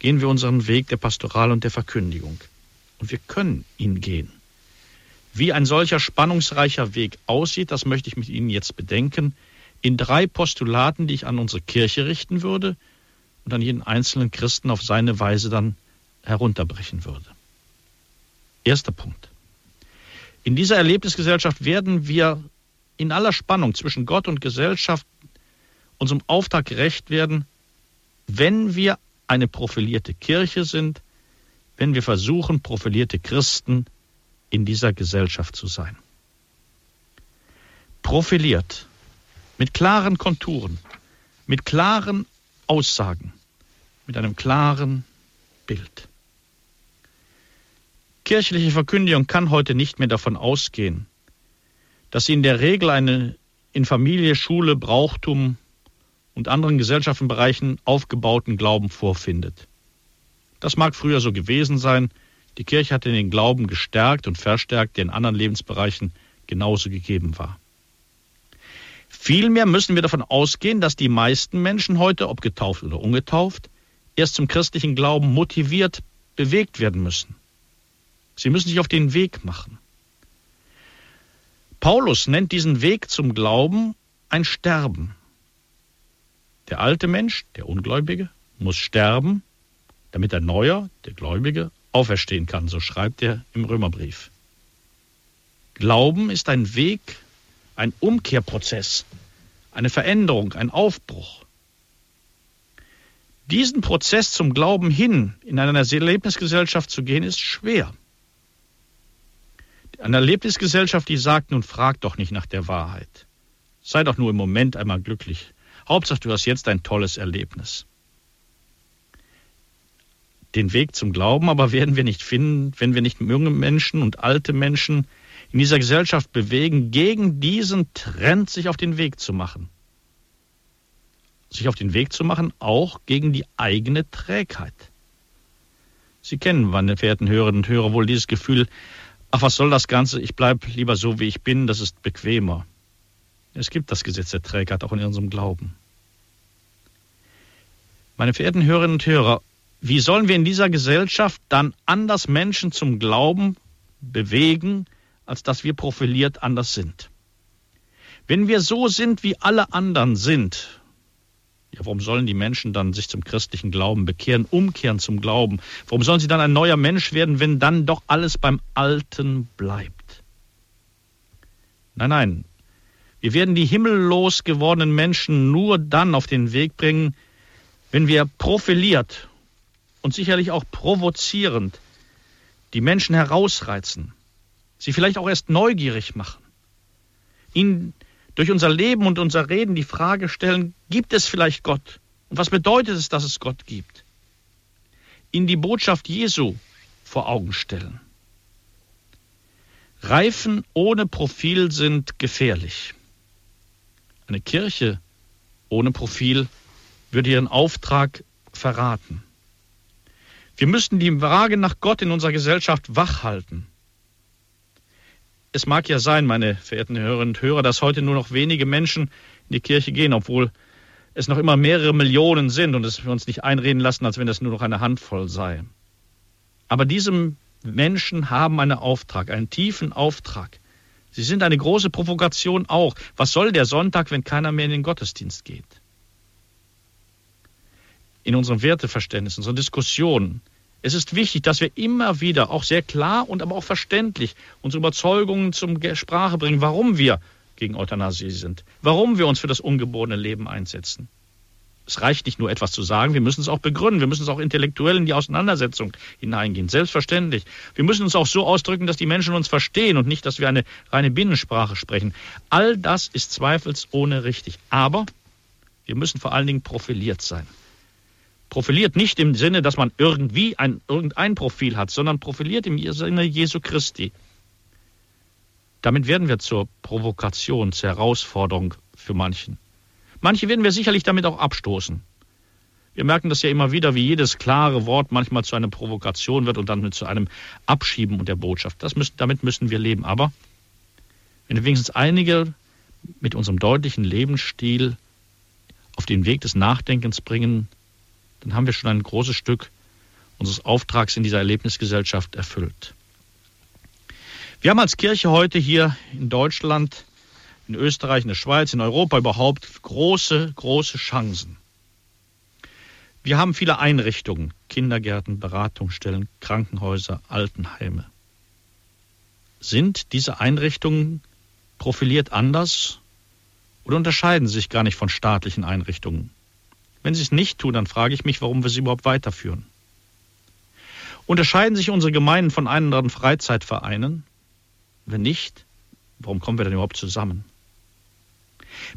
gehen wir unseren Weg der Pastoral und der Verkündigung. Und wir können ihn gehen. Wie ein solcher spannungsreicher Weg aussieht, das möchte ich mit Ihnen jetzt bedenken, in drei Postulaten, die ich an unsere Kirche richten würde und an jeden einzelnen Christen auf seine Weise dann herunterbrechen würde. Erster Punkt. In dieser Erlebnisgesellschaft werden wir in aller Spannung zwischen Gott und Gesellschaft unserem Auftrag gerecht werden, wenn wir eine profilierte Kirche sind, wenn wir versuchen, profilierte Christen in dieser Gesellschaft zu sein. Profiliert. mit klaren Konturen, mit klaren Aussagen, mit einem klaren Bild. Kirchliche Verkündigung kann heute nicht mehr davon ausgehen, dass sie in der Regel eine in Familie, Schule, Brauchtum und anderen Gesellschaftsbereichen aufgebauten Glauben vorfindet. Das mag früher so gewesen sein, die Kirche hatte den Glauben gestärkt und verstärkt, der in anderen Lebensbereichen genauso gegeben war. Vielmehr müssen wir davon ausgehen, dass die meisten Menschen heute, ob getauft oder ungetauft, erst zum christlichen Glauben motiviert, bewegt werden müssen. Sie müssen sich auf den Weg machen. Paulus nennt diesen Weg zum Glauben ein Sterben. Der alte Mensch, der Ungläubige, muss sterben, damit der Neue, der Gläubige, auferstehen kann, so schreibt er im Römerbrief. Glauben ist ein Weg, ein Umkehrprozess, eine Veränderung, ein Aufbruch. Diesen Prozess zum Glauben hin in einer Erlebnisgesellschaft zu gehen, ist schwer. Eine Erlebnisgesellschaft, die sagt, nun frag doch nicht nach der Wahrheit. Sei doch nur im Moment einmal glücklich. Hauptsache, du hast jetzt ein tolles Erlebnis. Den Weg zum Glauben aber werden wir nicht finden, wenn wir nicht junge Menschen und alte Menschen in dieser Gesellschaft bewegen, gegen diesen Trend sich auf den Weg zu machen. Sich auf den Weg zu machen, auch gegen die eigene Trägheit. Sie kennen, meine verehrten Hörerinnen und Hörer, wohl dieses Gefühl, ach, was soll das Ganze, ich bleibe lieber so, wie ich bin, das ist bequemer. Es gibt das Gesetz der Trägheit auch in unserem Glauben. Meine verehrten Hörerinnen und Hörer, wie sollen wir in dieser Gesellschaft dann anders Menschen zum Glauben bewegen, als dass wir profiliert anders sind. Wenn wir so sind, wie alle anderen sind, ja, warum sollen die Menschen dann sich zum christlichen Glauben bekehren, umkehren zum Glauben? Warum sollen sie dann ein neuer Mensch werden, wenn dann doch alles beim Alten bleibt? Nein, nein. Wir werden die himmellos gewordenen Menschen nur dann auf den Weg bringen, wenn wir profiliert und sicherlich auch provozierend die Menschen herausreizen, sie vielleicht auch erst neugierig machen, ihnen durch unser Leben und unser Reden die Frage stellen, gibt es vielleicht Gott? Und was bedeutet es, dass es Gott gibt? Ihnen die Botschaft Jesu vor Augen stellen. Reifen ohne Profil sind gefährlich. Eine Kirche ohne Profil würde ihren Auftrag verraten. Wir müssten die Frage nach Gott in unserer Gesellschaft wachhalten. Es mag ja sein, meine verehrten Hörerinnen und Hörer, dass heute nur noch wenige Menschen in die Kirche gehen, obwohl es noch immer mehrere Millionen sind und es wir uns nicht einreden lassen, als wenn es nur noch eine Handvoll sei. Aber diese Menschen haben einen Auftrag, einen tiefen Auftrag. Sie sind eine große Provokation auch. Was soll der Sonntag, wenn keiner mehr in den Gottesdienst geht? In unserem Werteverständnis, in unserer Diskussion es ist wichtig, dass wir immer wieder auch sehr klar und aber auch verständlich unsere Überzeugungen zum Sprache bringen, warum wir gegen Euthanasie sind, warum wir uns für das ungeborene Leben einsetzen. Es reicht nicht nur etwas zu sagen, wir müssen es auch begründen, wir müssen es auch intellektuell in die Auseinandersetzung hineingehen, selbstverständlich. Wir müssen uns auch so ausdrücken, dass die Menschen uns verstehen und nicht, dass wir eine reine Binnensprache sprechen. All das ist zweifelsohne richtig. Aber wir müssen vor allen Dingen profiliert sein. Profiliert nicht im Sinne, dass man irgendwie ein, irgendein Profil hat, sondern profiliert im Sinne Jesu Christi. Damit werden wir zur Provokation, zur Herausforderung für manchen. Manche werden wir sicherlich damit auch abstoßen. Wir merken das ja immer wieder, wie jedes klare Wort manchmal zu einer Provokation wird und dann zu einem Abschieben und der Botschaft. Müssen, damit müssen wir leben. Aber wenn wir wenigstens einige mit unserem deutlichen Lebensstil auf den Weg des Nachdenkens bringen, dann haben wir schon ein großes Stück unseres Auftrags in dieser Erlebnisgesellschaft erfüllt. Wir haben als Kirche heute hier in Deutschland, in Österreich, in der Schweiz, in Europa überhaupt große, große Chancen. Wir haben viele Einrichtungen, Kindergärten, Beratungsstellen, Krankenhäuser, Altenheime. Sind diese Einrichtungen profiliert anders oder unterscheiden sich gar nicht von staatlichen Einrichtungen? Wenn sie es nicht tun, dann frage ich mich, warum wir sie überhaupt weiterführen. Unterscheiden sich unsere Gemeinden von anderen Freizeitvereinen? Wenn nicht, warum kommen wir denn überhaupt zusammen?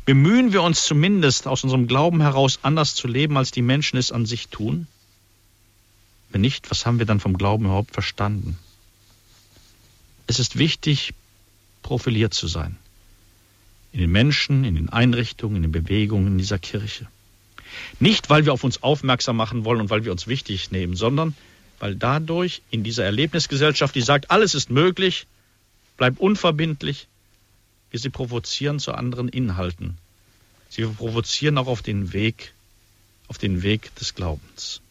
Bemühen wir uns zumindest aus unserem Glauben heraus anders zu leben, als die Menschen es an sich tun? Wenn nicht, was haben wir dann vom Glauben überhaupt verstanden? Es ist wichtig, profiliert zu sein. In den Menschen, in den Einrichtungen, in den Bewegungen dieser Kirche. Nicht, weil wir auf uns aufmerksam machen wollen und weil wir uns wichtig nehmen, sondern weil dadurch in dieser Erlebnisgesellschaft, die sagt, alles ist möglich, bleibt unverbindlich, wir sie provozieren zu anderen Inhalten. Sie provozieren auch auf den Weg, auf den Weg des Glaubens.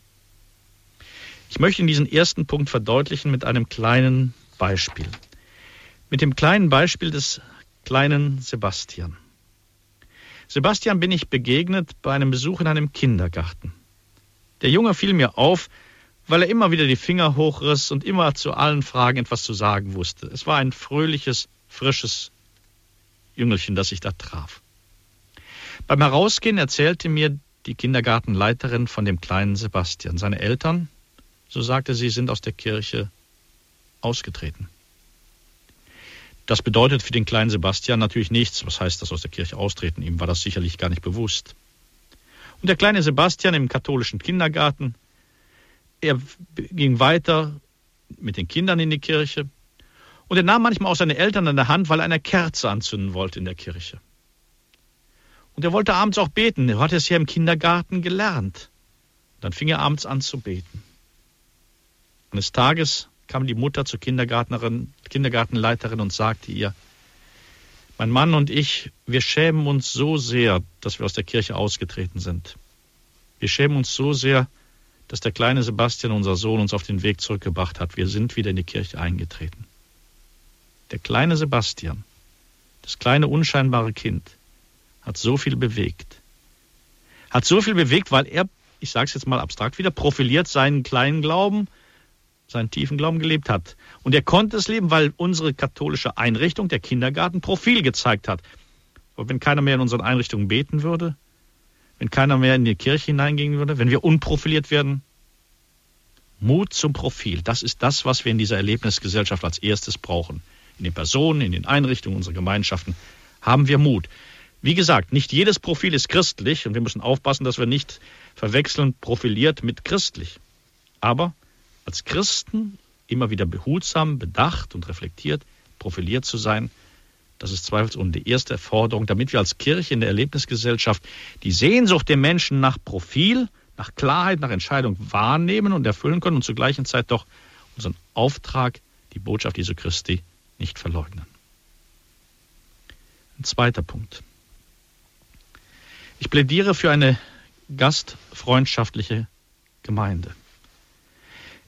Ich möchte in diesen ersten Punkt verdeutlichen mit einem kleinen Beispiel. Mit dem kleinen Beispiel des kleinen Sebastian. Sebastian bin ich begegnet bei einem Besuch in einem Kindergarten. Der Junge fiel mir auf, weil er immer wieder die Finger hochriss und immer zu allen Fragen etwas zu sagen wusste. Es war ein fröhliches, frisches Jüngelchen, das ich da traf. Beim Herausgehen erzählte mir die Kindergartenleiterin von dem kleinen Sebastian. Seine Eltern, so sagte sie, sind aus der Kirche ausgetreten. Das bedeutet für den kleinen Sebastian natürlich nichts. Was heißt das aus der Kirche austreten? Ihm war das sicherlich gar nicht bewusst. Und der kleine Sebastian im katholischen Kindergarten, er ging weiter mit den Kindern in die Kirche und er nahm manchmal auch seine Eltern an der Hand, weil er eine Kerze anzünden wollte in der Kirche. Und er wollte abends auch beten. Er hatte es ja im Kindergarten gelernt. Dann fing er abends an zu beten. Eines Tages kam die Mutter zur Kindergärtnerin, Kindergartenleiterin und sagte ihr, mein Mann und ich, wir schämen uns so sehr, dass wir aus der Kirche ausgetreten sind. Wir schämen uns so sehr, dass der kleine Sebastian, unser Sohn, uns auf den Weg zurückgebracht hat. Wir sind wieder in die Kirche eingetreten. Der kleine Sebastian, das kleine unscheinbare Kind, hat so viel bewegt. Hat so viel bewegt, weil er, ich sage es jetzt mal abstrakt wieder, profiliert seinen kleinen Glauben, seinen tiefen Glauben gelebt hat. Und er konnte es leben, weil unsere katholische Einrichtung, der Kindergarten, Profil gezeigt hat. Aber wenn keiner mehr in unseren Einrichtungen beten würde, wenn keiner mehr in die Kirche hineingehen würde, wenn wir unprofiliert werden, Mut zum Profil, das ist das, was wir in dieser Erlebnisgesellschaft als erstes brauchen. In den Personen, in den Einrichtungen unserer Gemeinschaften haben wir Mut. Wie gesagt, nicht jedes Profil ist christlich und wir müssen aufpassen, dass wir nicht verwechseln profiliert mit christlich. Aber als Christen immer wieder behutsam, bedacht und reflektiert, profiliert zu sein, das ist zweifelsohne die erste Forderung, damit wir als Kirche in der Erlebnisgesellschaft die Sehnsucht der Menschen nach Profil, nach Klarheit, nach Entscheidung wahrnehmen und erfüllen können und zur gleichen Zeit doch unseren Auftrag, die Botschaft Jesu Christi, nicht verleugnen. Ein zweiter Punkt. Ich plädiere für eine gastfreundschaftliche Gemeinde.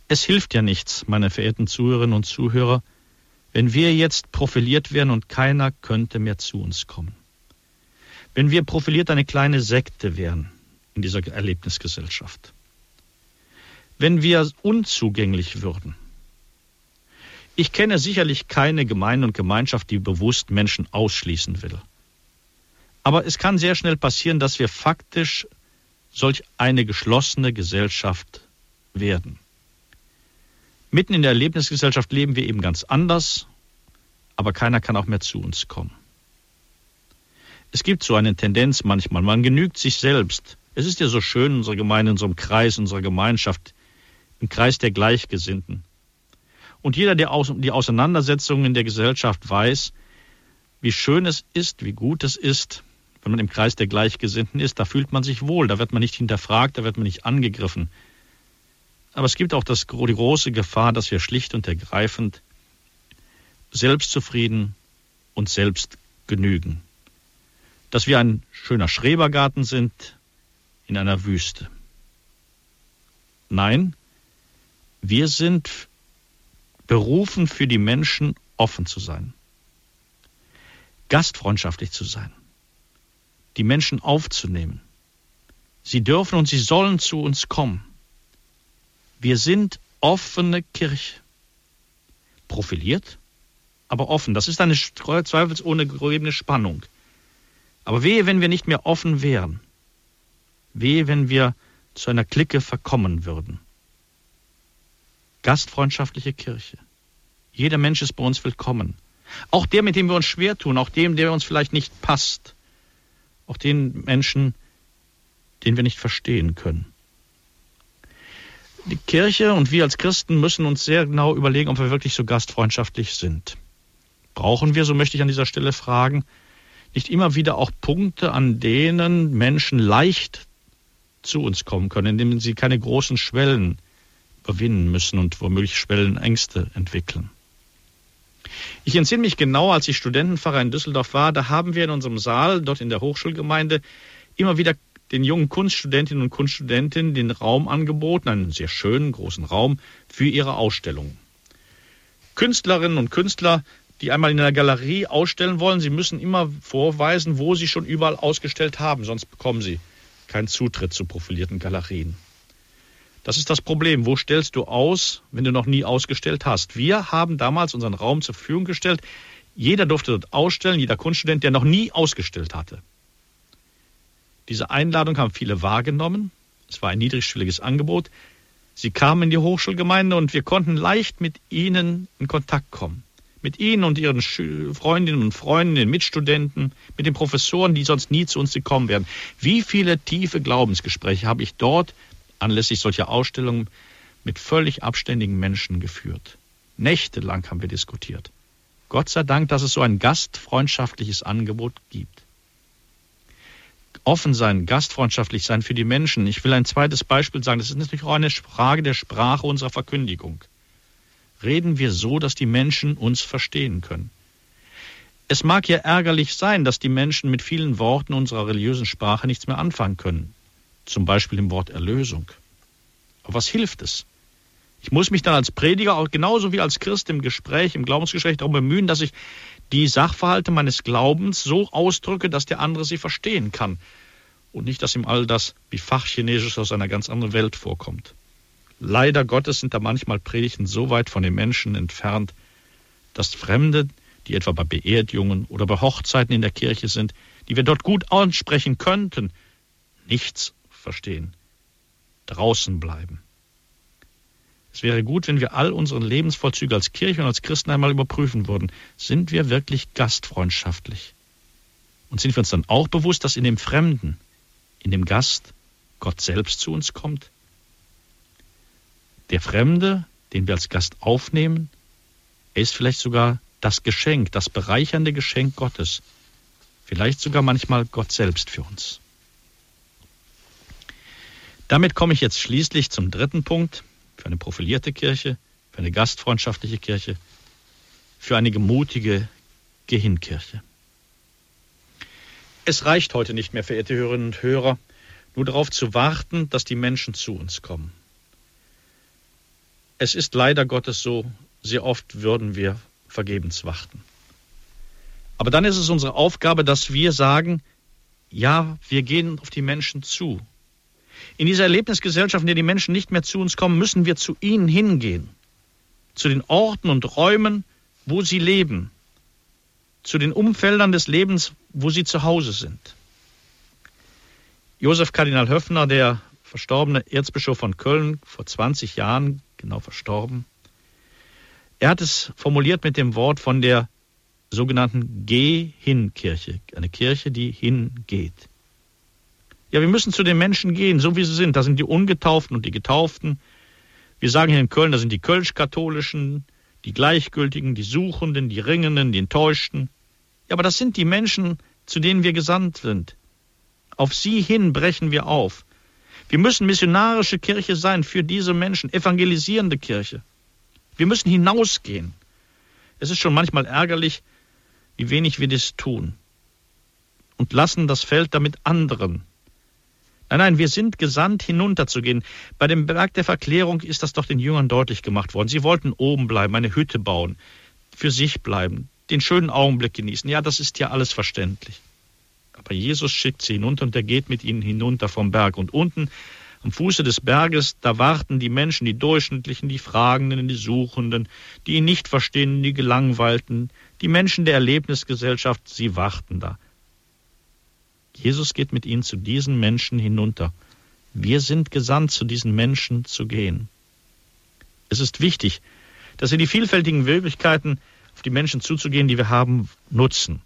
Es hilft ja nichts, meine verehrten Zuhörerinnen und Zuhörer, wenn wir jetzt profiliert werden und keiner könnte mehr zu uns kommen. Wenn wir profiliert eine kleine Sekte wären in dieser Erlebnisgesellschaft. Wenn wir unzugänglich würden. Ich kenne sicherlich keine Gemeinde und Gemeinschaft, die bewusst Menschen ausschließen will. Aber es kann sehr schnell passieren, dass wir faktisch solch eine geschlossene Gesellschaft werden. Mitten in der Erlebnisgesellschaft leben wir eben ganz anders, aber keiner kann auch mehr zu uns kommen. Es gibt so eine Tendenz manchmal, man genügt sich selbst. Es ist ja so schön in unserer Gemeinde, in unserem Kreis, in unserer Gemeinschaft, im Kreis der Gleichgesinnten. Und jeder, der die Auseinandersetzungen in der Gesellschaft weiß, wie schön es ist, wie gut es ist, wenn man im Kreis der Gleichgesinnten ist, da fühlt man sich wohl, da wird man nicht hinterfragt, da wird man nicht angegriffen. Aber es gibt auch das, die große Gefahr, dass wir schlicht und ergreifend selbstzufrieden und selbst genügen. Dass wir ein schöner Schrebergarten sind in einer Wüste. Nein, wir sind berufen für die Menschen offen zu sein, gastfreundschaftlich zu sein, die Menschen aufzunehmen. Sie dürfen und sie sollen zu uns kommen. Wir sind offene Kirche. Profiliert, aber offen. Das ist eine zweifelsohne gegebene Spannung. Aber wehe, wenn wir nicht mehr offen wären. Wehe, wenn wir zu einer Clique verkommen würden. Gastfreundschaftliche Kirche. Jeder Mensch ist bei uns willkommen. Auch der, mit dem wir uns schwer tun, auch dem, der uns vielleicht nicht passt. auch den Menschen, den wir nicht verstehen können. Die Kirche und wir als Christen müssen uns sehr genau überlegen, ob wir wirklich so gastfreundschaftlich sind. Brauchen wir, so möchte ich an dieser Stelle fragen, nicht immer wieder auch Punkte, an denen Menschen leicht zu uns kommen können, indem sie keine großen Schwellen überwinden müssen und womöglich Schwellenängste entwickeln. Ich entsinne mich genau, als ich Studentenpfarrer in Düsseldorf war, da haben wir in unserem Saal, dort in der Hochschulgemeinde, immer wieder den jungen Kunststudentinnen und Kunststudentinnen den Raum angeboten, einen sehr schönen, großen Raum, für ihre Ausstellungen. Künstlerinnen und Künstler, die einmal in einer Galerie ausstellen wollen, sie müssen immer vorweisen, wo sie schon überall ausgestellt haben, sonst bekommen sie keinen Zutritt zu profilierten Galerien. Das ist das Problem. Wo stellst du aus, wenn du noch nie ausgestellt hast? Wir haben damals unseren Raum zur Verfügung gestellt. Jeder durfte dort ausstellen, jeder Kunststudent, der noch nie ausgestellt hatte. Diese Einladung haben viele wahrgenommen. Es war ein niedrigschwelliges Angebot. Sie kamen in die Hochschulgemeinde und wir konnten leicht mit ihnen in Kontakt kommen. Mit ihnen und ihren Freundinnen und Freunden, den Mitstudenten, mit den Professoren, die sonst nie zu uns gekommen wären. Wie viele tiefe Glaubensgespräche habe ich dort anlässlich solcher Ausstellungen mit völlig abständigen Menschen geführt. Nächtelang haben wir diskutiert. Gott sei Dank, dass es so ein gastfreundschaftliches Angebot gibt. Offen sein, gastfreundschaftlich sein für die Menschen. Ich will ein zweites Beispiel sagen. Das ist natürlich auch eine Frage der Sprache unserer Verkündigung. Reden wir so, dass die Menschen uns verstehen können. Es mag ja ärgerlich sein, dass die Menschen mit vielen Worten unserer religiösen Sprache nichts mehr anfangen können zum Beispiel im Wort Erlösung. Aber was hilft es? Ich muss mich dann als Prediger, auch genauso wie als Christ im Gespräch, im Glaubensgespräch darum bemühen, dass ich die Sachverhalte meines Glaubens so ausdrücke, dass der andere sie verstehen kann. Und nicht, dass ihm all das wie Fachchinesisch aus einer ganz anderen Welt vorkommt. Leider Gottes sind da manchmal Predigten so weit von den Menschen entfernt, dass Fremde, die etwa bei Beerdigungen oder bei Hochzeiten in der Kirche sind, die wir dort gut ansprechen könnten, nichts verstehen. Draußen bleiben. Es wäre gut, wenn wir all unsere Lebensvollzüge als Kirche und als Christen einmal überprüfen würden. Sind wir wirklich gastfreundschaftlich? Und sind wir uns dann auch bewusst, dass in dem Fremden, in dem Gast, Gott selbst zu uns kommt? Der Fremde, den wir als Gast aufnehmen, er ist vielleicht sogar das Geschenk, das bereichernde Geschenk Gottes. Vielleicht sogar manchmal Gott selbst für uns. Damit komme ich jetzt schließlich zum dritten Punkt für eine profilierte Kirche, für eine gastfreundschaftliche Kirche, für eine mutige Gehinkirche. Es reicht heute nicht mehr, verehrte Hörerinnen und Hörer, nur darauf zu warten, dass die Menschen zu uns kommen. Es ist leider Gottes so, sehr oft würden wir vergebens warten. Aber dann ist es unsere Aufgabe, dass wir sagen, ja, wir gehen auf die Menschen zu. In dieser Erlebnisgesellschaft, in der die Menschen nicht mehr zu uns kommen, müssen wir zu ihnen hingehen. Zu den Orten und Räumen, wo sie leben. Zu den Umfeldern des Lebens, wo sie zu Hause sind. Josef Kardinal Höffner, der verstorbene Erzbischof von Köln, vor 20 Jahren genau verstorben, er hat es formuliert mit dem Wort von der sogenannten Geh-Hin-Kirche, eine Kirche, die hingeht. Ja, wir müssen zu den Menschen gehen, so wie sie sind. Da sind die Ungetauften und die Getauften. Wir sagen hier in Köln, da sind die Kölsch-Katholischen, die Gleichgültigen, die Suchenden, die Ringenden, die Enttäuschten. Ja, aber das sind die Menschen, zu denen wir gesandt sind. Auf sie hin brechen wir auf. Wir müssen missionarische Kirche sein für diese Menschen, evangelisierende Kirche. Wir müssen hinausgehen. Es ist schon manchmal ärgerlich, wie wenig wir das tun. Und lassen das Feld damit anderen Nein, nein, wir sind gesandt, hinunterzugehen. Bei dem Berg der Verklärung ist das doch den Jüngern deutlich gemacht worden. Sie wollten oben bleiben, eine Hütte bauen, für sich bleiben, den schönen Augenblick genießen. Ja, das ist ja alles verständlich. Aber Jesus schickt sie hinunter und er geht mit ihnen hinunter vom Berg. Und unten am Fuße des Berges, da warten die Menschen, die Durchschnittlichen, die Fragenden, die Suchenden, die ihn nicht verstehen, die Gelangweilten, die Menschen der Erlebnisgesellschaft, sie warten da. Jesus geht mit ihnen zu diesen Menschen hinunter. Wir sind gesandt, zu diesen Menschen zu gehen. Es ist wichtig, dass wir die vielfältigen Möglichkeiten, auf die Menschen zuzugehen, die wir haben, nutzen.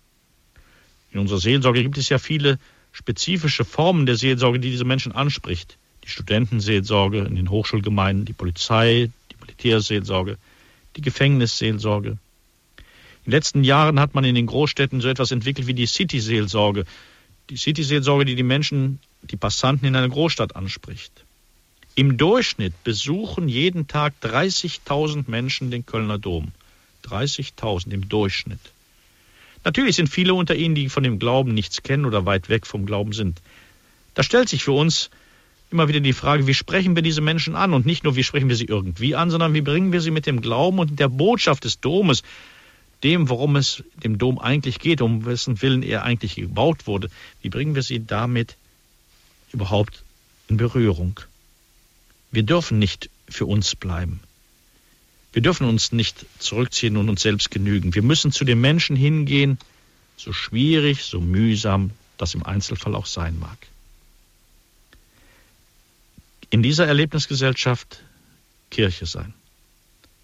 In unserer Seelsorge gibt es ja viele spezifische Formen der Seelsorge, die diese Menschen anspricht. Die Studentenseelsorge in den Hochschulgemeinden, die Polizei, die Militärseelsorge, die Gefängnisseelsorge. In den letzten Jahren hat man in den Großstädten so etwas entwickelt wie die City-Seelsorge. Die City-Seelsorge, die die Menschen, die Passanten in einer Großstadt anspricht. Im Durchschnitt besuchen jeden Tag 30.000 Menschen den Kölner Dom. 30.000 im Durchschnitt. Natürlich sind viele unter ihnen, die von dem Glauben nichts kennen oder weit weg vom Glauben sind. Da stellt sich für uns immer wieder die Frage, wie sprechen wir diese Menschen an? Und nicht nur, wie sprechen wir sie irgendwie an, sondern wie bringen wir sie mit dem Glauben und der Botschaft des Domes, dem, worum es dem Dom eigentlich geht, um wessen Willen er eigentlich gebaut wurde, wie bringen wir sie damit überhaupt in Berührung? Wir dürfen nicht für uns bleiben. Wir dürfen uns nicht zurückziehen und uns selbst genügen. Wir müssen zu den Menschen hingehen, so schwierig, so mühsam das im Einzelfall auch sein mag. In dieser Erlebnisgesellschaft Kirche sein.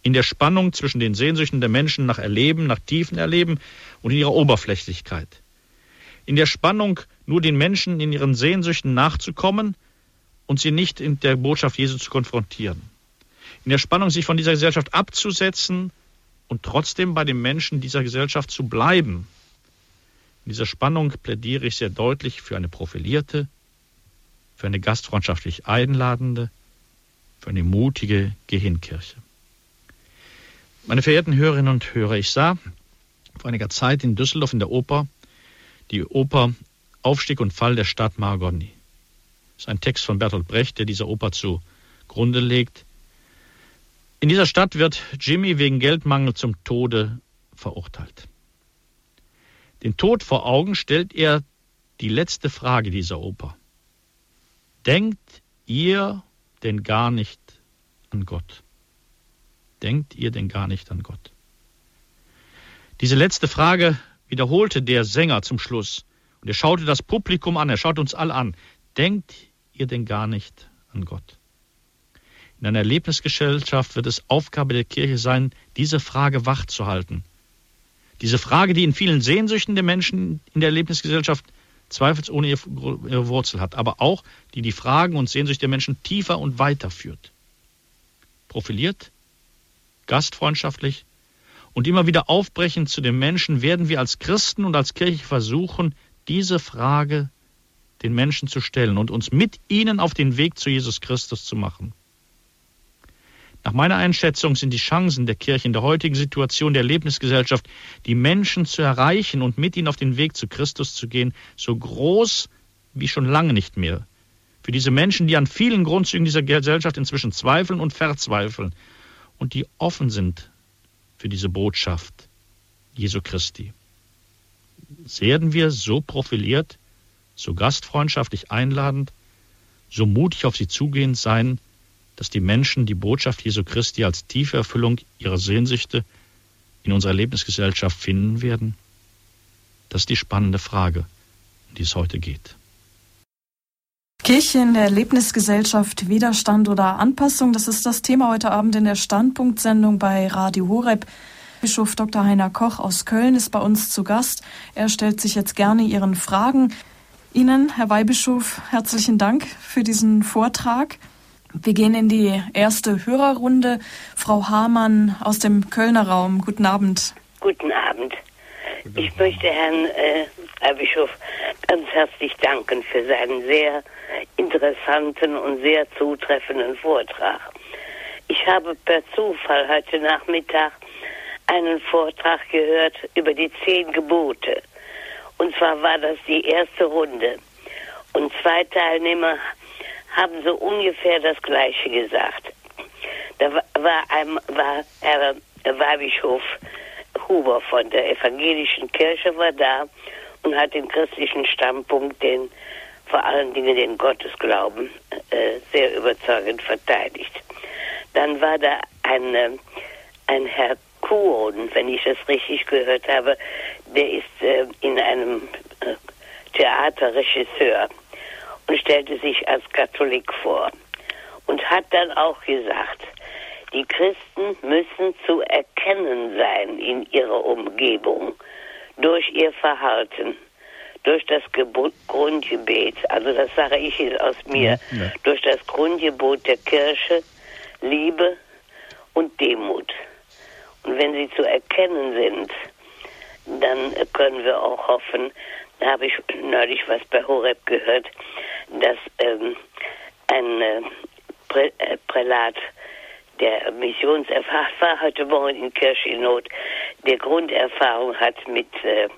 In der Spannung zwischen den Sehnsüchten der Menschen nach Erleben, nach tiefen Erleben und in ihrer Oberflächlichkeit. In der Spannung, nur den Menschen in ihren Sehnsüchten nachzukommen und sie nicht in der Botschaft Jesu zu konfrontieren in der Spannung, sich von dieser Gesellschaft abzusetzen und trotzdem bei den Menschen dieser Gesellschaft zu bleiben. In dieser Spannung plädiere ich sehr deutlich für eine profilierte, für eine gastfreundschaftlich einladende, für eine mutige Gehinkirche. Meine verehrten Hörerinnen und Hörer, ich sah vor einiger Zeit in Düsseldorf in der Oper die Oper Aufstieg und Fall der Stadt Margoni. Das ist ein Text von Bertolt Brecht, der dieser Oper zugrunde legt. In dieser Stadt wird Jimmy wegen Geldmangel zum Tode verurteilt. Den Tod vor Augen stellt er die letzte Frage dieser Oper. Denkt ihr denn gar nicht an Gott? Denkt ihr denn gar nicht an Gott? Diese letzte Frage wiederholte der Sänger zum Schluss. Und er schaute das Publikum an, er schaut uns alle an. Denkt ihr denn gar nicht an Gott? In einer Erlebnisgesellschaft wird es Aufgabe der Kirche sein, diese Frage wachzuhalten. Diese Frage, die in vielen Sehnsüchten der Menschen in der Erlebnisgesellschaft zweifelsohne ihre Wurzel hat, aber auch die die Fragen und Sehnsüchte der Menschen tiefer und weiter führt. Profiliert, gastfreundschaftlich und immer wieder aufbrechend zu den Menschen werden wir als Christen und als Kirche versuchen, diese Frage den Menschen zu stellen und uns mit ihnen auf den Weg zu Jesus Christus zu machen. Nach meiner Einschätzung sind die Chancen der Kirche in der heutigen Situation der Erlebnisgesellschaft, die Menschen zu erreichen und mit ihnen auf den Weg zu Christus zu gehen, so groß wie schon lange nicht mehr. Für diese Menschen, die an vielen Grundzügen dieser Gesellschaft inzwischen zweifeln und verzweifeln und die offen sind für diese Botschaft Jesu Christi. Werden wir so profiliert, so gastfreundschaftlich einladend, so mutig auf sie zugehend sein, dass die Menschen die Botschaft Jesu Christi als tiefe Erfüllung ihrer Sehnsüchte in unserer Erlebnisgesellschaft finden werden? Das ist die spannende Frage, um die es heute geht. Kirche in der Erlebnisgesellschaft, Widerstand oder Anpassung, das ist das Thema heute Abend in der Standpunktsendung bei Radio Horeb. Bischof Dr. Heiner Koch aus Köln ist bei uns zu Gast. Er stellt sich jetzt gerne Ihren Fragen. Ihnen, Herr Weihbischof, herzlichen Dank für diesen Vortrag. Wir gehen in die erste Hörerrunde. Frau Hamann aus dem Kölner Raum. Guten Abend. Guten Abend. Ich möchte Herrn äh, Herr Bischof ganz herzlich danken für seinen sehr interessanten und sehr zutreffenden Vortrag. Ich habe per Zufall heute Nachmittag einen Vortrag gehört über die zehn Gebote. Und zwar war das die erste Runde. Und zwei Teilnehmer haben so ungefähr das Gleiche gesagt. Da war, ein, war Herr Weihbischof Huber von der evangelischen Kirche war da und hat den christlichen Standpunkt, den vor allen Dingen den Gottesglauben, äh, sehr überzeugend verteidigt. Dann war da ein, ein Herr Kuhn, wenn ich das richtig gehört habe, der ist äh, in einem äh, Theater Regisseur und stellte sich als Katholik vor und hat dann auch gesagt, die Christen müssen zu erkennen sein in ihrer Umgebung durch ihr Verhalten, durch das Gebot, Grundgebet, also das sage ich jetzt aus mir, ja. durch das Grundgebot der Kirche, Liebe und Demut. Und wenn sie zu erkennen sind, dann können wir auch hoffen, da habe ich neulich was bei Horeb gehört, dass ähm, ein äh, Prä äh, Prälat der Missionserfahrung war heute Morgen in Kirche in Not, der Grunderfahrung hat mit, äh,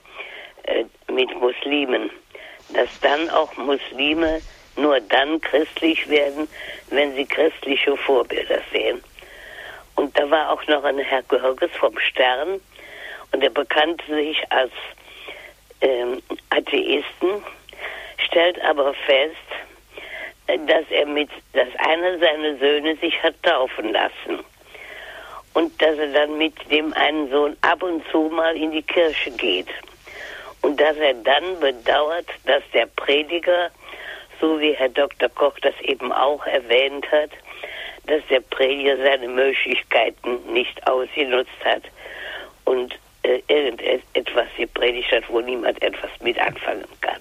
äh, mit Muslimen, dass dann auch Muslime nur dann christlich werden, wenn sie christliche Vorbilder sehen. Und da war auch noch ein Herr Görges vom Stern und er bekannte sich als ähm, Atheisten, stellt aber fest, dass er mit, dass einer seiner Söhne sich hat taufen lassen. Und dass er dann mit dem einen Sohn ab und zu mal in die Kirche geht. Und dass er dann bedauert, dass der Prediger, so wie Herr Dr. Koch das eben auch erwähnt hat, dass der Prediger seine Möglichkeiten nicht ausgenutzt hat und äh, irgendetwas gepredigt hat, wo niemand etwas mit anfangen kann.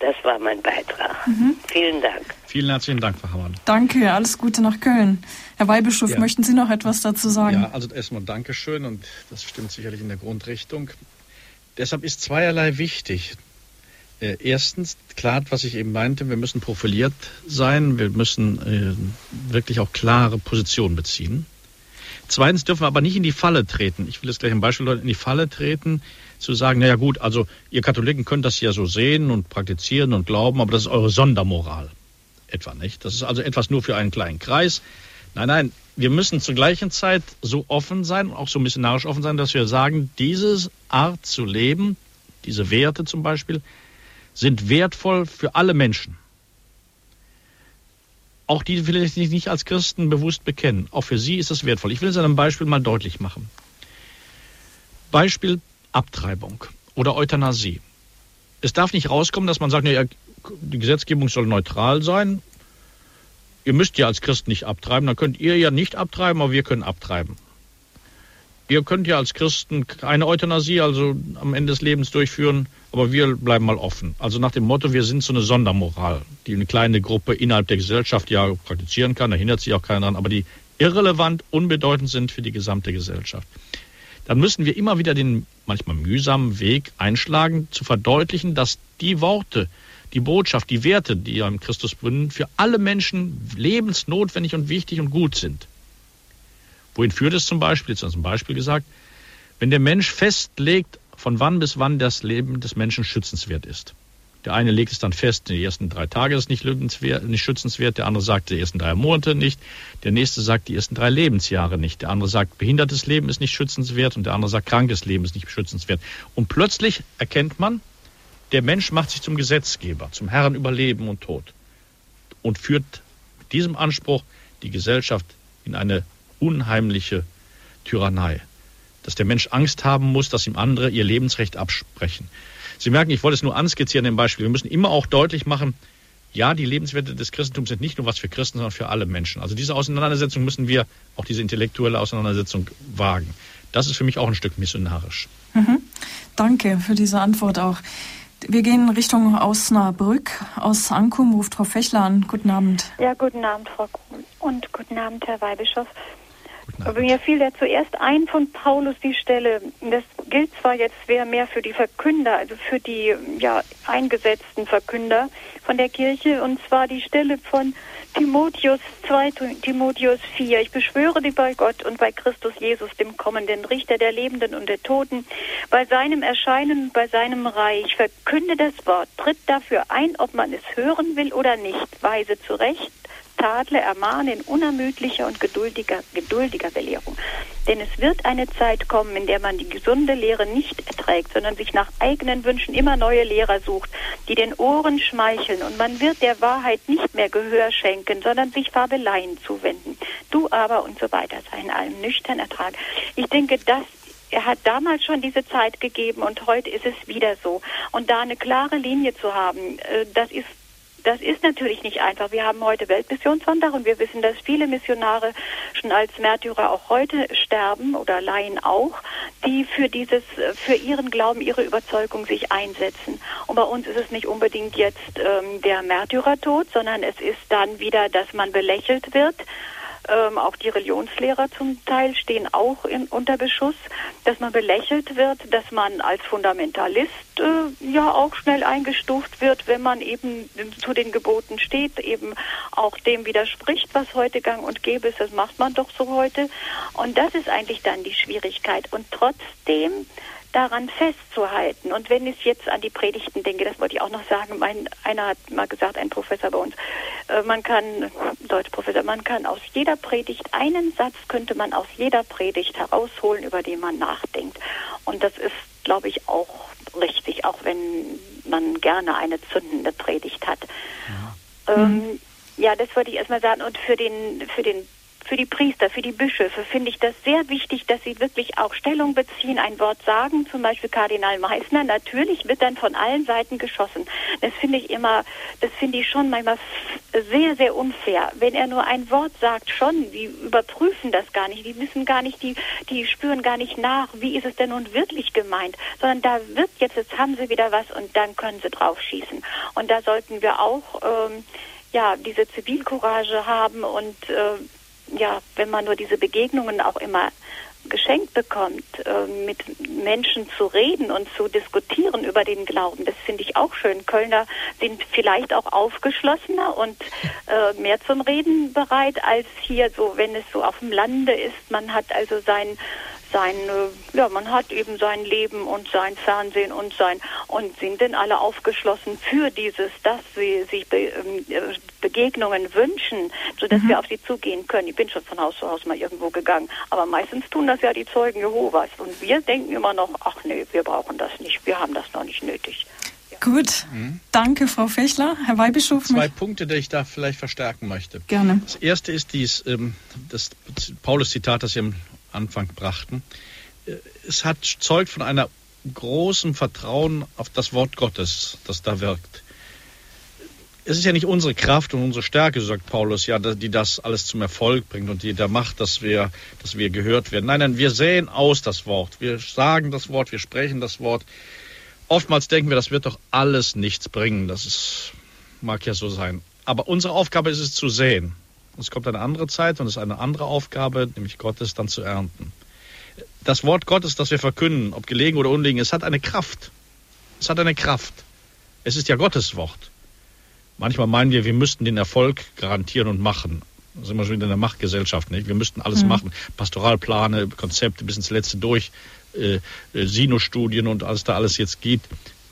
Das war mein Beitrag. Mhm. Vielen Dank. Vielen herzlichen Dank, Frau Hammann. Danke, alles Gute nach Köln. Herr Weihbischof, ja. möchten Sie noch etwas dazu sagen? Ja, also erstmal Dankeschön und das stimmt sicherlich in der Grundrichtung. Deshalb ist zweierlei wichtig. Äh, erstens, klar, was ich eben meinte, wir müssen profiliert sein, wir müssen äh, wirklich auch klare Positionen beziehen. Zweitens dürfen wir aber nicht in die Falle treten. Ich will jetzt gleich ein Beispiel in die Falle treten, zu sagen, naja gut, also ihr Katholiken könnt das ja so sehen und praktizieren und glauben, aber das ist eure Sondermoral. Etwa nicht. Das ist also etwas nur für einen kleinen Kreis. Nein, nein, wir müssen zur gleichen Zeit so offen sein, auch so missionarisch offen sein, dass wir sagen, diese Art zu leben, diese Werte zum Beispiel, sind wertvoll für alle Menschen. Auch die vielleicht sich nicht als Christen bewusst bekennen. Auch für sie ist es wertvoll. Ich will es an einem Beispiel mal deutlich machen. Beispiel Abtreibung oder Euthanasie. Es darf nicht rauskommen, dass man sagt, ja, die Gesetzgebung soll neutral sein. Ihr müsst ja als Christ nicht abtreiben, dann könnt ihr ja nicht abtreiben, aber wir können abtreiben. Ihr könnt ja als Christen keine Euthanasie, also am Ende des Lebens durchführen, aber wir bleiben mal offen. Also nach dem Motto, wir sind so eine Sondermoral, die eine kleine Gruppe innerhalb der Gesellschaft ja praktizieren kann, da hindert sich auch keiner dran, aber die irrelevant, unbedeutend sind für die gesamte Gesellschaft dann müssen wir immer wieder den manchmal mühsamen Weg einschlagen, zu verdeutlichen, dass die Worte, die Botschaft, die Werte, die im Christus bünden, für alle Menschen lebensnotwendig und wichtig und gut sind. Wohin führt es zum Beispiel? Jetzt als ein Beispiel gesagt, wenn der Mensch festlegt, von wann bis wann das Leben des Menschen schützenswert ist. Der eine legt es dann fest, die ersten drei Tage ist nicht, nicht schützenswert, der andere sagt, die ersten drei Monate nicht, der nächste sagt, die ersten drei Lebensjahre nicht, der andere sagt, behindertes Leben ist nicht schützenswert und der andere sagt, krankes Leben ist nicht schützenswert. Und plötzlich erkennt man, der Mensch macht sich zum Gesetzgeber, zum Herrn über Leben und Tod und führt mit diesem Anspruch die Gesellschaft in eine unheimliche Tyrannei. Dass der Mensch Angst haben muss, dass ihm andere ihr Lebensrecht absprechen. Sie merken, ich wollte es nur anskizzieren im Beispiel. Wir müssen immer auch deutlich machen, ja, die Lebenswerte des Christentums sind nicht nur was für Christen, sondern für alle Menschen. Also diese Auseinandersetzung müssen wir, auch diese intellektuelle Auseinandersetzung wagen. Das ist für mich auch ein Stück missionarisch. Mhm. Danke für diese Antwort auch. Wir gehen Richtung Osnabrück. Aus Ankum ruft Frau Fechler an. Guten Abend. Ja, guten Abend, Frau Kuhn. Und guten Abend, Herr Weihbischof. Aber mir fiel da zuerst ein von Paulus die Stelle. Das gilt zwar jetzt mehr für die Verkünder, also für die ja, eingesetzten Verkünder von der Kirche, und zwar die Stelle von Timotheus 2, Timotheus 4. Ich beschwöre dich bei Gott und bei Christus Jesus, dem kommenden Richter der Lebenden und der Toten, bei seinem Erscheinen und bei seinem Reich. Verkünde das Wort, tritt dafür ein, ob man es hören will oder nicht, weise zurecht, tadle, ermahne in unermüdlicher und geduldiger, geduldiger Belehrung. Denn es wird eine Zeit kommen, in der man die gesunde Lehre nicht erträgt, sondern sich nach eigenen Wünschen immer neue Lehrer sucht, die den Ohren schmeicheln. Und man wird der Wahrheit nicht mehr Gehör schenken, sondern sich Fabeleien zuwenden. Du aber und so weiter sei in allem nüchtern Ertrag. Ich denke, das er hat damals schon diese Zeit gegeben und heute ist es wieder so. Und da eine klare Linie zu haben, äh, das ist das ist natürlich nicht einfach. Wir haben heute Weltmissionssonntag und wir wissen, dass viele Missionare schon als Märtyrer auch heute sterben oder Laien auch, die für dieses, für ihren Glauben, ihre Überzeugung sich einsetzen. Und bei uns ist es nicht unbedingt jetzt ähm, der Märtyrertod, sondern es ist dann wieder, dass man belächelt wird ähm, auch die Religionslehrer zum Teil stehen auch in, unter Beschuss, dass man belächelt wird, dass man als Fundamentalist äh, ja auch schnell eingestuft wird, wenn man eben zu den Geboten steht, eben auch dem widerspricht, was heute gang und gäbe ist. Das macht man doch so heute. Und das ist eigentlich dann die Schwierigkeit. Und trotzdem daran festzuhalten. Und wenn ich jetzt an die Predigten denke, das wollte ich auch noch sagen, mein, einer hat mal gesagt, ein Professor bei uns, äh, man kann, Deutschprofessor, man kann aus jeder Predigt, einen Satz könnte man aus jeder Predigt herausholen, über den man nachdenkt. Und das ist, glaube ich, auch richtig, auch wenn man gerne eine zündende Predigt hat. Ja. Ähm, mhm. ja, das wollte ich erstmal sagen. Und für den, für den für die Priester, für die Bischöfe finde ich das sehr wichtig, dass sie wirklich auch Stellung beziehen, ein Wort sagen, zum Beispiel Kardinal Meissner. Natürlich wird dann von allen Seiten geschossen. Das finde ich immer, das finde ich schon manchmal sehr, sehr unfair. Wenn er nur ein Wort sagt, schon, die überprüfen das gar nicht, die wissen gar nicht, die, die spüren gar nicht nach, wie ist es denn nun wirklich gemeint, sondern da wird jetzt, jetzt haben sie wieder was und dann können sie drauf schießen. Und da sollten wir auch, ähm, ja, diese Zivilcourage haben und äh, ja, wenn man nur diese Begegnungen auch immer geschenkt bekommt, äh, mit Menschen zu reden und zu diskutieren über den Glauben. Das finde ich auch schön. Kölner sind vielleicht auch aufgeschlossener und äh, mehr zum Reden bereit als hier so, wenn es so auf dem Lande ist. Man hat also sein sein, ja, man hat eben sein Leben und sein Fernsehen und sein, und sind denn alle aufgeschlossen für dieses, dass sie sich Be, ähm, Begegnungen wünschen, sodass mhm. wir auf sie zugehen können. Ich bin schon von Haus zu Haus mal irgendwo gegangen, aber meistens tun das ja die Zeugen Jehovas und wir denken immer noch, ach nee, wir brauchen das nicht, wir haben das noch nicht nötig. Gut, mhm. danke Frau Fechler. Herr Weihbischof. Zwei Punkte, die ich da vielleicht verstärken möchte. Gerne. Das erste ist dies, ähm, das Paulus-Zitat, das Sie am Anfang brachten. Äh, es hat zeugt von einer großen Vertrauen auf das Wort Gottes, das da wirkt. Es ist ja nicht unsere Kraft und unsere Stärke, sagt Paulus, ja, die das alles zum Erfolg bringt und die da macht, dass wir, dass wir gehört werden. Nein, nein, wir säen aus das Wort. Wir sagen das Wort, wir sprechen das Wort. Oftmals denken wir, das wird doch alles nichts bringen. Das ist, mag ja so sein. Aber unsere Aufgabe ist es zu säen. Es kommt eine andere Zeit und es ist eine andere Aufgabe, nämlich Gottes dann zu ernten. Das Wort Gottes, das wir verkünden, ob gelegen oder ungelegen, es hat eine Kraft. Es hat eine Kraft. Es ist ja Gottes Wort. Manchmal meinen wir, wir müssten den Erfolg garantieren und machen. Da sind wir schon wieder in der Machtgesellschaft. Nicht? Wir müssten alles mhm. machen. Pastoralplane, Konzepte bis ins Letzte durch, äh, äh, Sinusstudien und alles da alles jetzt gibt.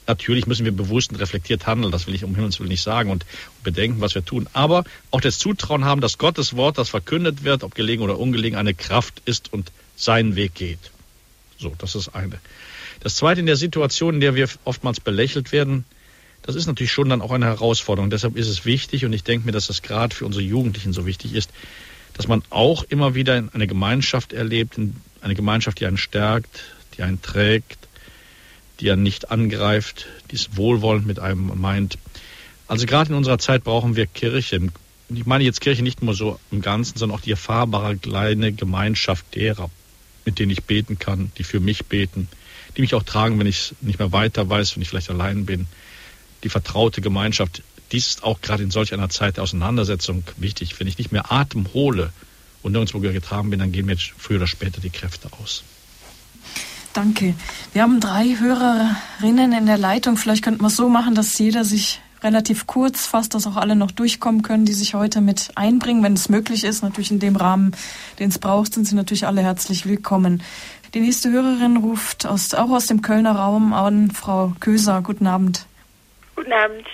Natürlich müssen wir bewusst und reflektiert handeln, das will ich um Himmels Willen nicht sagen und bedenken, was wir tun. Aber auch das Zutrauen haben, dass Gottes Wort, das verkündet wird, ob gelegen oder ungelegen, eine Kraft ist und seinen Weg geht. So, das ist eine. Das zweite in der Situation, in der wir oftmals belächelt werden, das ist natürlich schon dann auch eine Herausforderung. Deshalb ist es wichtig und ich denke mir, dass das gerade für unsere Jugendlichen so wichtig ist, dass man auch immer wieder eine Gemeinschaft erlebt, eine Gemeinschaft, die einen stärkt, die einen trägt, die er nicht angreift, die es wohlwollend mit einem meint. Also gerade in unserer Zeit brauchen wir Kirche. Ich meine jetzt Kirche nicht nur so im Ganzen, sondern auch die erfahrbare kleine Gemeinschaft derer, mit denen ich beten kann, die für mich beten, die mich auch tragen, wenn ich nicht mehr weiter weiß, wenn ich vielleicht allein bin. Die vertraute Gemeinschaft, dies ist auch gerade in solch einer Zeit der Auseinandersetzung wichtig. Wenn ich nicht mehr Atem hole und nirgendwo getragen bin, dann gehen mir früher oder später die Kräfte aus. Danke. Wir haben drei Hörerinnen in der Leitung. Vielleicht könnten wir es so machen, dass jeder sich relativ kurz fasst, dass auch alle noch durchkommen können, die sich heute mit einbringen, wenn es möglich ist. Natürlich in dem Rahmen, den es braucht, sind Sie natürlich alle herzlich willkommen. Die nächste Hörerin ruft aus, auch aus dem Kölner Raum an, Frau Köser. Guten Abend. Guten Abend,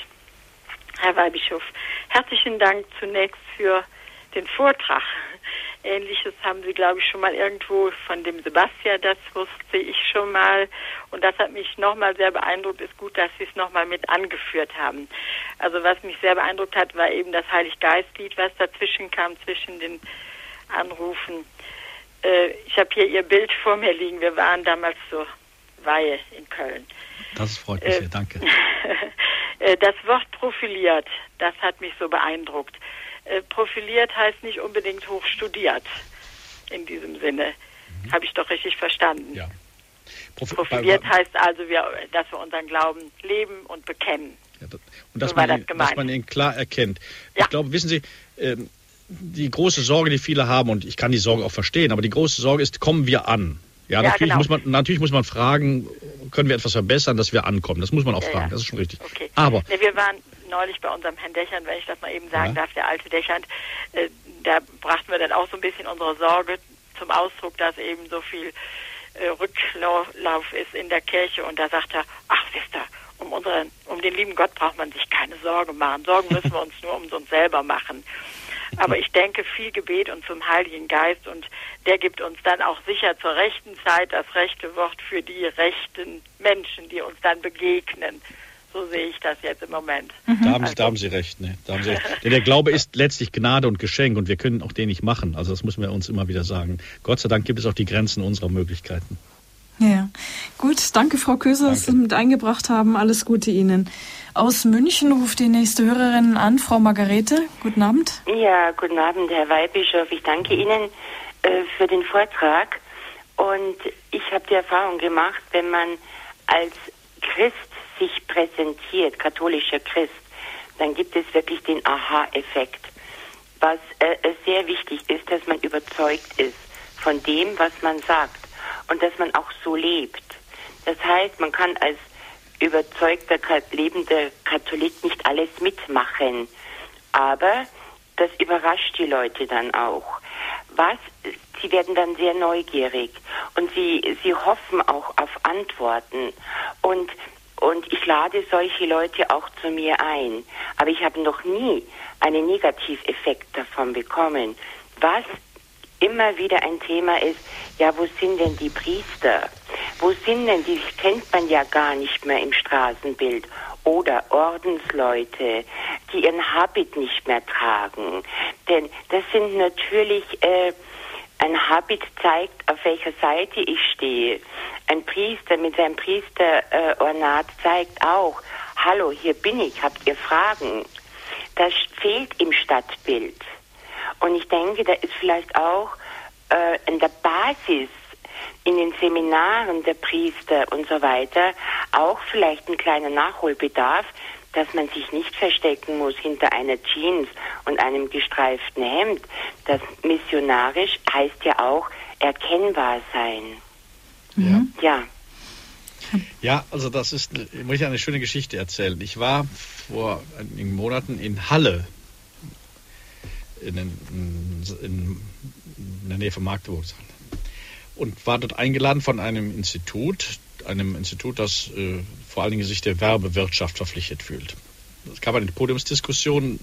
Herr Weihbischof. Herzlichen Dank zunächst für den Vortrag. Ähnliches haben Sie, glaube ich, schon mal irgendwo von dem Sebastian, das wusste ich schon mal. Und das hat mich nochmal sehr beeindruckt. Ist gut, dass Sie es nochmal mit angeführt haben. Also was mich sehr beeindruckt hat, war eben das Heiliggeistlied, was dazwischen kam, zwischen den Anrufen. Äh, ich habe hier Ihr Bild vor mir liegen. Wir waren damals zur Weihe in Köln. Das freut mich äh, sehr, danke. Äh, das Wort profiliert, das hat mich so beeindruckt. Äh, profiliert heißt nicht unbedingt hochstudiert in diesem Sinne. Mhm. Habe ich doch richtig verstanden. Ja. Profiliert heißt also, wir, dass wir unseren Glauben leben und bekennen. Ja, das, und dass, so man ihn, dass man ihn klar erkennt. Ja. Ich glaube, wissen Sie, ähm, die große Sorge, die viele haben, und ich kann die Sorge auch verstehen, aber die große Sorge ist, kommen wir an? Ja, ja natürlich, genau. muss man, natürlich muss man fragen, können wir etwas verbessern, dass wir ankommen? Das muss man auch fragen, das ist schon richtig. Okay. Aber nee, wir waren neulich bei unserem Herrn Dächern, wenn ich das mal eben sagen darf, der alte Dächern, äh, da brachten wir dann auch so ein bisschen unsere Sorge zum Ausdruck, dass eben so viel äh, Rücklauf ist in der Kirche und da sagt er, ach, wisst ihr, um, unseren, um den lieben Gott braucht man sich keine Sorgen machen. Sorgen müssen wir uns nur um uns selber machen. Aber ich denke viel Gebet und zum Heiligen Geist und der gibt uns dann auch sicher zur rechten Zeit das rechte Wort für die rechten Menschen, die uns dann begegnen. So sehe ich das jetzt im Moment. Mhm. Da, haben, also. da, haben, Sie recht. Ne? Da haben Sie recht. Denn der Glaube ist letztlich Gnade und Geschenk und wir können auch den nicht machen. Also das müssen wir uns immer wieder sagen. Gott sei Dank gibt es auch die Grenzen unserer Möglichkeiten. Ja, gut. Danke, Frau Köser, dass Sie mit eingebracht haben. Alles Gute Ihnen. Aus München ruft die nächste Hörerin an, Frau Margarete. Guten Abend. Ja, guten Abend, Herr Weihbischof. Ich danke Ihnen äh, für den Vortrag. Und ich habe die Erfahrung gemacht, wenn man als Christ sich präsentiert, katholischer Christ, dann gibt es wirklich den Aha-Effekt. Was äh, sehr wichtig ist, dass man überzeugt ist von dem, was man sagt und dass man auch so lebt. Das heißt, man kann als überzeugter lebender Katholik nicht alles mitmachen, aber das überrascht die Leute dann auch. Was? Sie werden dann sehr neugierig und sie, sie hoffen auch auf Antworten und und ich lade solche Leute auch zu mir ein. Aber ich habe noch nie einen Negativeffekt davon bekommen. Was immer wieder ein Thema ist, ja, wo sind denn die Priester? Wo sind denn die, kennt man ja gar nicht mehr im Straßenbild. Oder Ordensleute, die ihren Habit nicht mehr tragen. Denn das sind natürlich, äh, ein Habit zeigt, auf welcher Seite ich stehe. Ein Priester mit seinem Priesterornat äh, zeigt auch, hallo, hier bin ich, habt ihr Fragen? Das fehlt im Stadtbild. Und ich denke, da ist vielleicht auch äh, in der Basis, in den Seminaren der Priester und so weiter, auch vielleicht ein kleiner Nachholbedarf, dass man sich nicht verstecken muss hinter einer Jeans und einem gestreiften Hemd. Das missionarisch heißt ja auch erkennbar sein. Mhm. Ja. Ja, also das ist, ich muss ja eine schöne Geschichte erzählen. Ich war vor einigen Monaten in Halle, in, in, in der Nähe von Magdeburg, und war dort eingeladen von einem Institut, einem Institut, das äh, vor allen Dingen sich der Werbewirtschaft verpflichtet fühlt. Es gab eine Podiumsdiskussion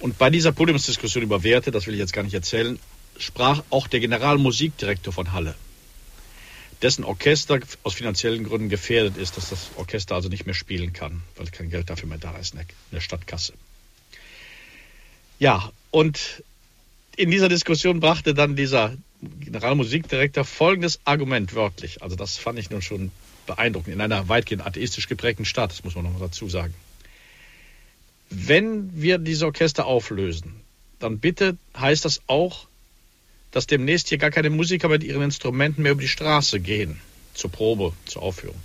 und bei dieser Podiumsdiskussion über Werte, das will ich jetzt gar nicht erzählen, sprach auch der Generalmusikdirektor von Halle, dessen Orchester aus finanziellen Gründen gefährdet ist, dass das Orchester also nicht mehr spielen kann, weil kein Geld dafür mehr da ist in der Stadtkasse. Ja, und in dieser Diskussion brachte dann dieser Generalmusikdirektor folgendes Argument wörtlich. Also das fand ich nun schon beeindruckend in einer weitgehend atheistisch geprägten Stadt, das muss man noch mal dazu sagen. Wenn wir diese Orchester auflösen, dann bitte heißt das auch, dass demnächst hier gar keine Musiker mit ihren Instrumenten mehr über die Straße gehen, zur Probe, zur Aufführung.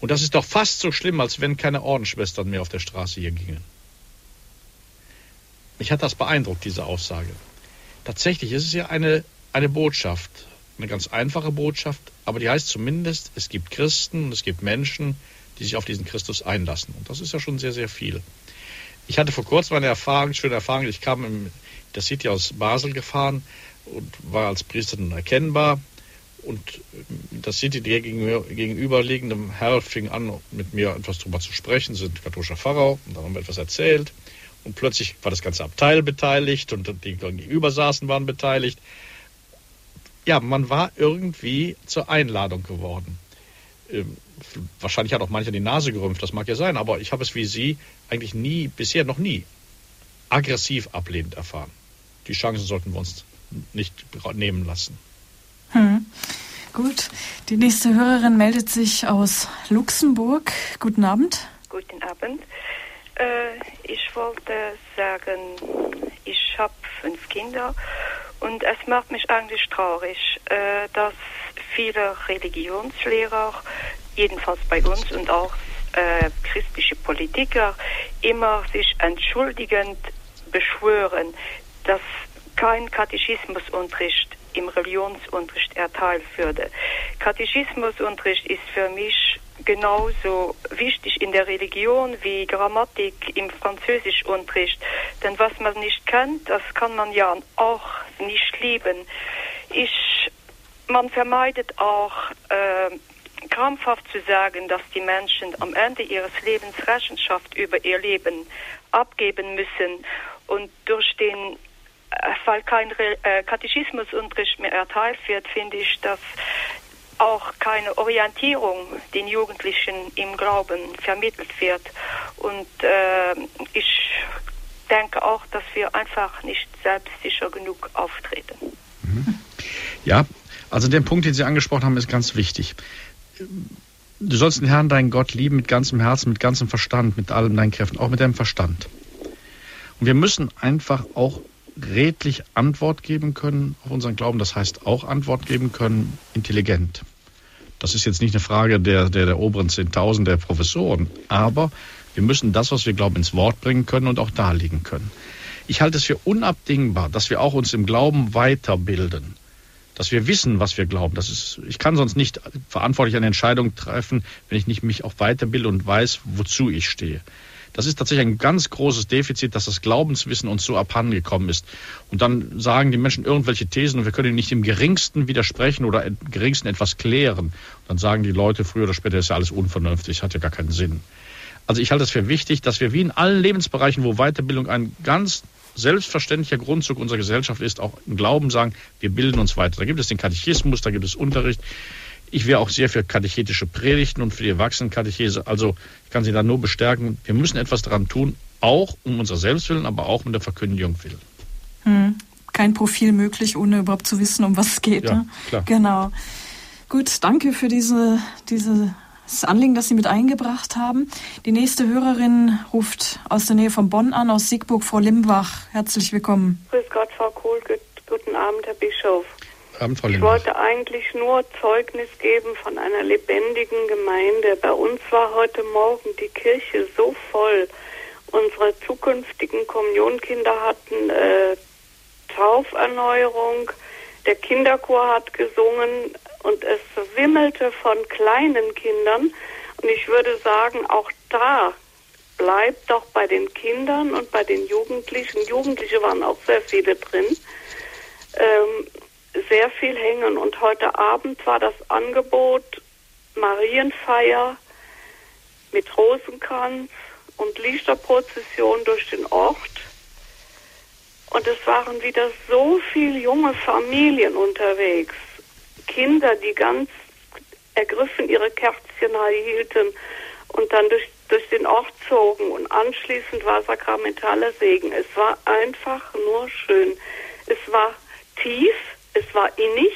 Und das ist doch fast so schlimm, als wenn keine Ordensschwestern mehr auf der Straße hier gingen. Mich hat das beeindruckt, diese Aussage. Tatsächlich ist es ja eine, eine Botschaft, eine ganz einfache Botschaft, aber die heißt zumindest, es gibt Christen und es gibt Menschen, die sich auf diesen Christus einlassen. Und das ist ja schon sehr, sehr viel. Ich hatte vor kurzem eine Erfahrung, schöne Erfahrung. Ich kam in der City aus Basel gefahren und war als Priester dann erkennbar. Und das City gegenüber, gegenüberliegende Herr fing an, mit mir etwas darüber zu sprechen, sind katholischer Pfarrer, und dann haben wir etwas erzählt. Und plötzlich war das ganze Abteil beteiligt und die gegenüber saßen waren beteiligt. Ja, man war irgendwie zur Einladung geworden. Ähm, wahrscheinlich hat auch mancher die Nase gerümpft, das mag ja sein, aber ich habe es wie Sie eigentlich nie, bisher noch nie, aggressiv ablehnend erfahren. Die Chancen sollten wir uns nicht nehmen lassen. Hm. Gut, die nächste Hörerin meldet sich aus Luxemburg. Guten Abend. Guten Abend. Äh, ich wollte sagen, ich habe fünf Kinder und es macht mich eigentlich traurig, äh, dass viele Religionslehrer, jedenfalls bei uns und auch äh, christliche Politiker, immer sich entschuldigend beschwören, dass kein Katechismusunterricht im Religionsunterricht erteilt würde. Katechismusunterricht ist für mich genauso wichtig in der Religion wie Grammatik im Französischunterricht. Denn was man nicht kennt, das kann man ja auch nicht lieben. Ich, man vermeidet auch äh, krampfhaft zu sagen, dass die Menschen am Ende ihres Lebens Rechenschaft über ihr Leben abgeben müssen und durch den weil kein äh, Katechismusunterricht mehr erteilt wird, finde ich, dass auch keine Orientierung den Jugendlichen im Glauben vermittelt wird. Und äh, ich denke auch, dass wir einfach nicht selbstsicher genug auftreten. Mhm. Ja, also der Punkt, den Sie angesprochen haben, ist ganz wichtig. Du sollst den Herrn, deinen Gott, lieben mit ganzem Herzen, mit ganzem Verstand, mit allem deinen Kräften, auch mit deinem Verstand. Und wir müssen einfach auch redlich Antwort geben können auf unseren Glauben. Das heißt auch Antwort geben können, intelligent. Das ist jetzt nicht eine Frage der, der, der oberen 10.000 der Professoren, aber wir müssen das, was wir glauben, ins Wort bringen können und auch darlegen können. Ich halte es für unabdingbar, dass wir auch uns im Glauben weiterbilden, dass wir wissen, was wir glauben. Das ist, ich kann sonst nicht verantwortlich eine Entscheidung treffen, wenn ich nicht mich auch weiterbilde und weiß, wozu ich stehe. Das ist tatsächlich ein ganz großes Defizit, dass das Glaubenswissen uns so abhandengekommen ist. Und dann sagen die Menschen irgendwelche Thesen und wir können nicht im geringsten widersprechen oder im geringsten etwas klären. Und dann sagen die Leute früher oder später, ist ja alles unvernünftig, hat ja gar keinen Sinn. Also ich halte es für wichtig, dass wir wie in allen Lebensbereichen, wo Weiterbildung ein ganz selbstverständlicher Grundzug unserer Gesellschaft ist, auch im Glauben sagen, wir bilden uns weiter. Da gibt es den Katechismus, da gibt es Unterricht. Ich wäre auch sehr für katechetische Predigten und für die Erwachsenenkatechese. Also ich kann Sie da nur bestärken, wir müssen etwas daran tun, auch um unser Selbstwillen, aber auch um der Verkündigung willen. Hm. Kein Profil möglich, ohne überhaupt zu wissen, um was es geht. Ja, ne? klar. Genau. Gut, danke für diese, dieses Anliegen, das Sie mit eingebracht haben. Die nächste Hörerin ruft aus der Nähe von Bonn an, aus Siegburg, Frau Limbach. Herzlich willkommen. Grüß Gott, Frau Kohl. Guten Abend, Herr Bischof. Abend, Frau ich wollte eigentlich nur Zeugnis geben von einer lebendigen Gemeinde. Bei uns war heute Morgen die Kirche so voll. Unsere zukünftigen Kommunionkinder hatten äh, Tauferneuerung. Der Kinderchor hat gesungen und es wimmelte von kleinen Kindern. Und ich würde sagen, auch da bleibt doch bei den Kindern und bei den Jugendlichen, Jugendliche waren auch sehr viele drin, ähm, sehr viel hängen. Und heute Abend war das Angebot Marienfeier mit Rosenkranz und Lichterprozession durch den Ort. Und es waren wieder so viele junge Familien unterwegs. Kinder, die ganz ergriffen ihre Kerzchen hielten und dann durch, durch den Ort zogen. Und anschließend war sakramentaler Segen. Es war einfach nur schön. Es war tief, es war innig.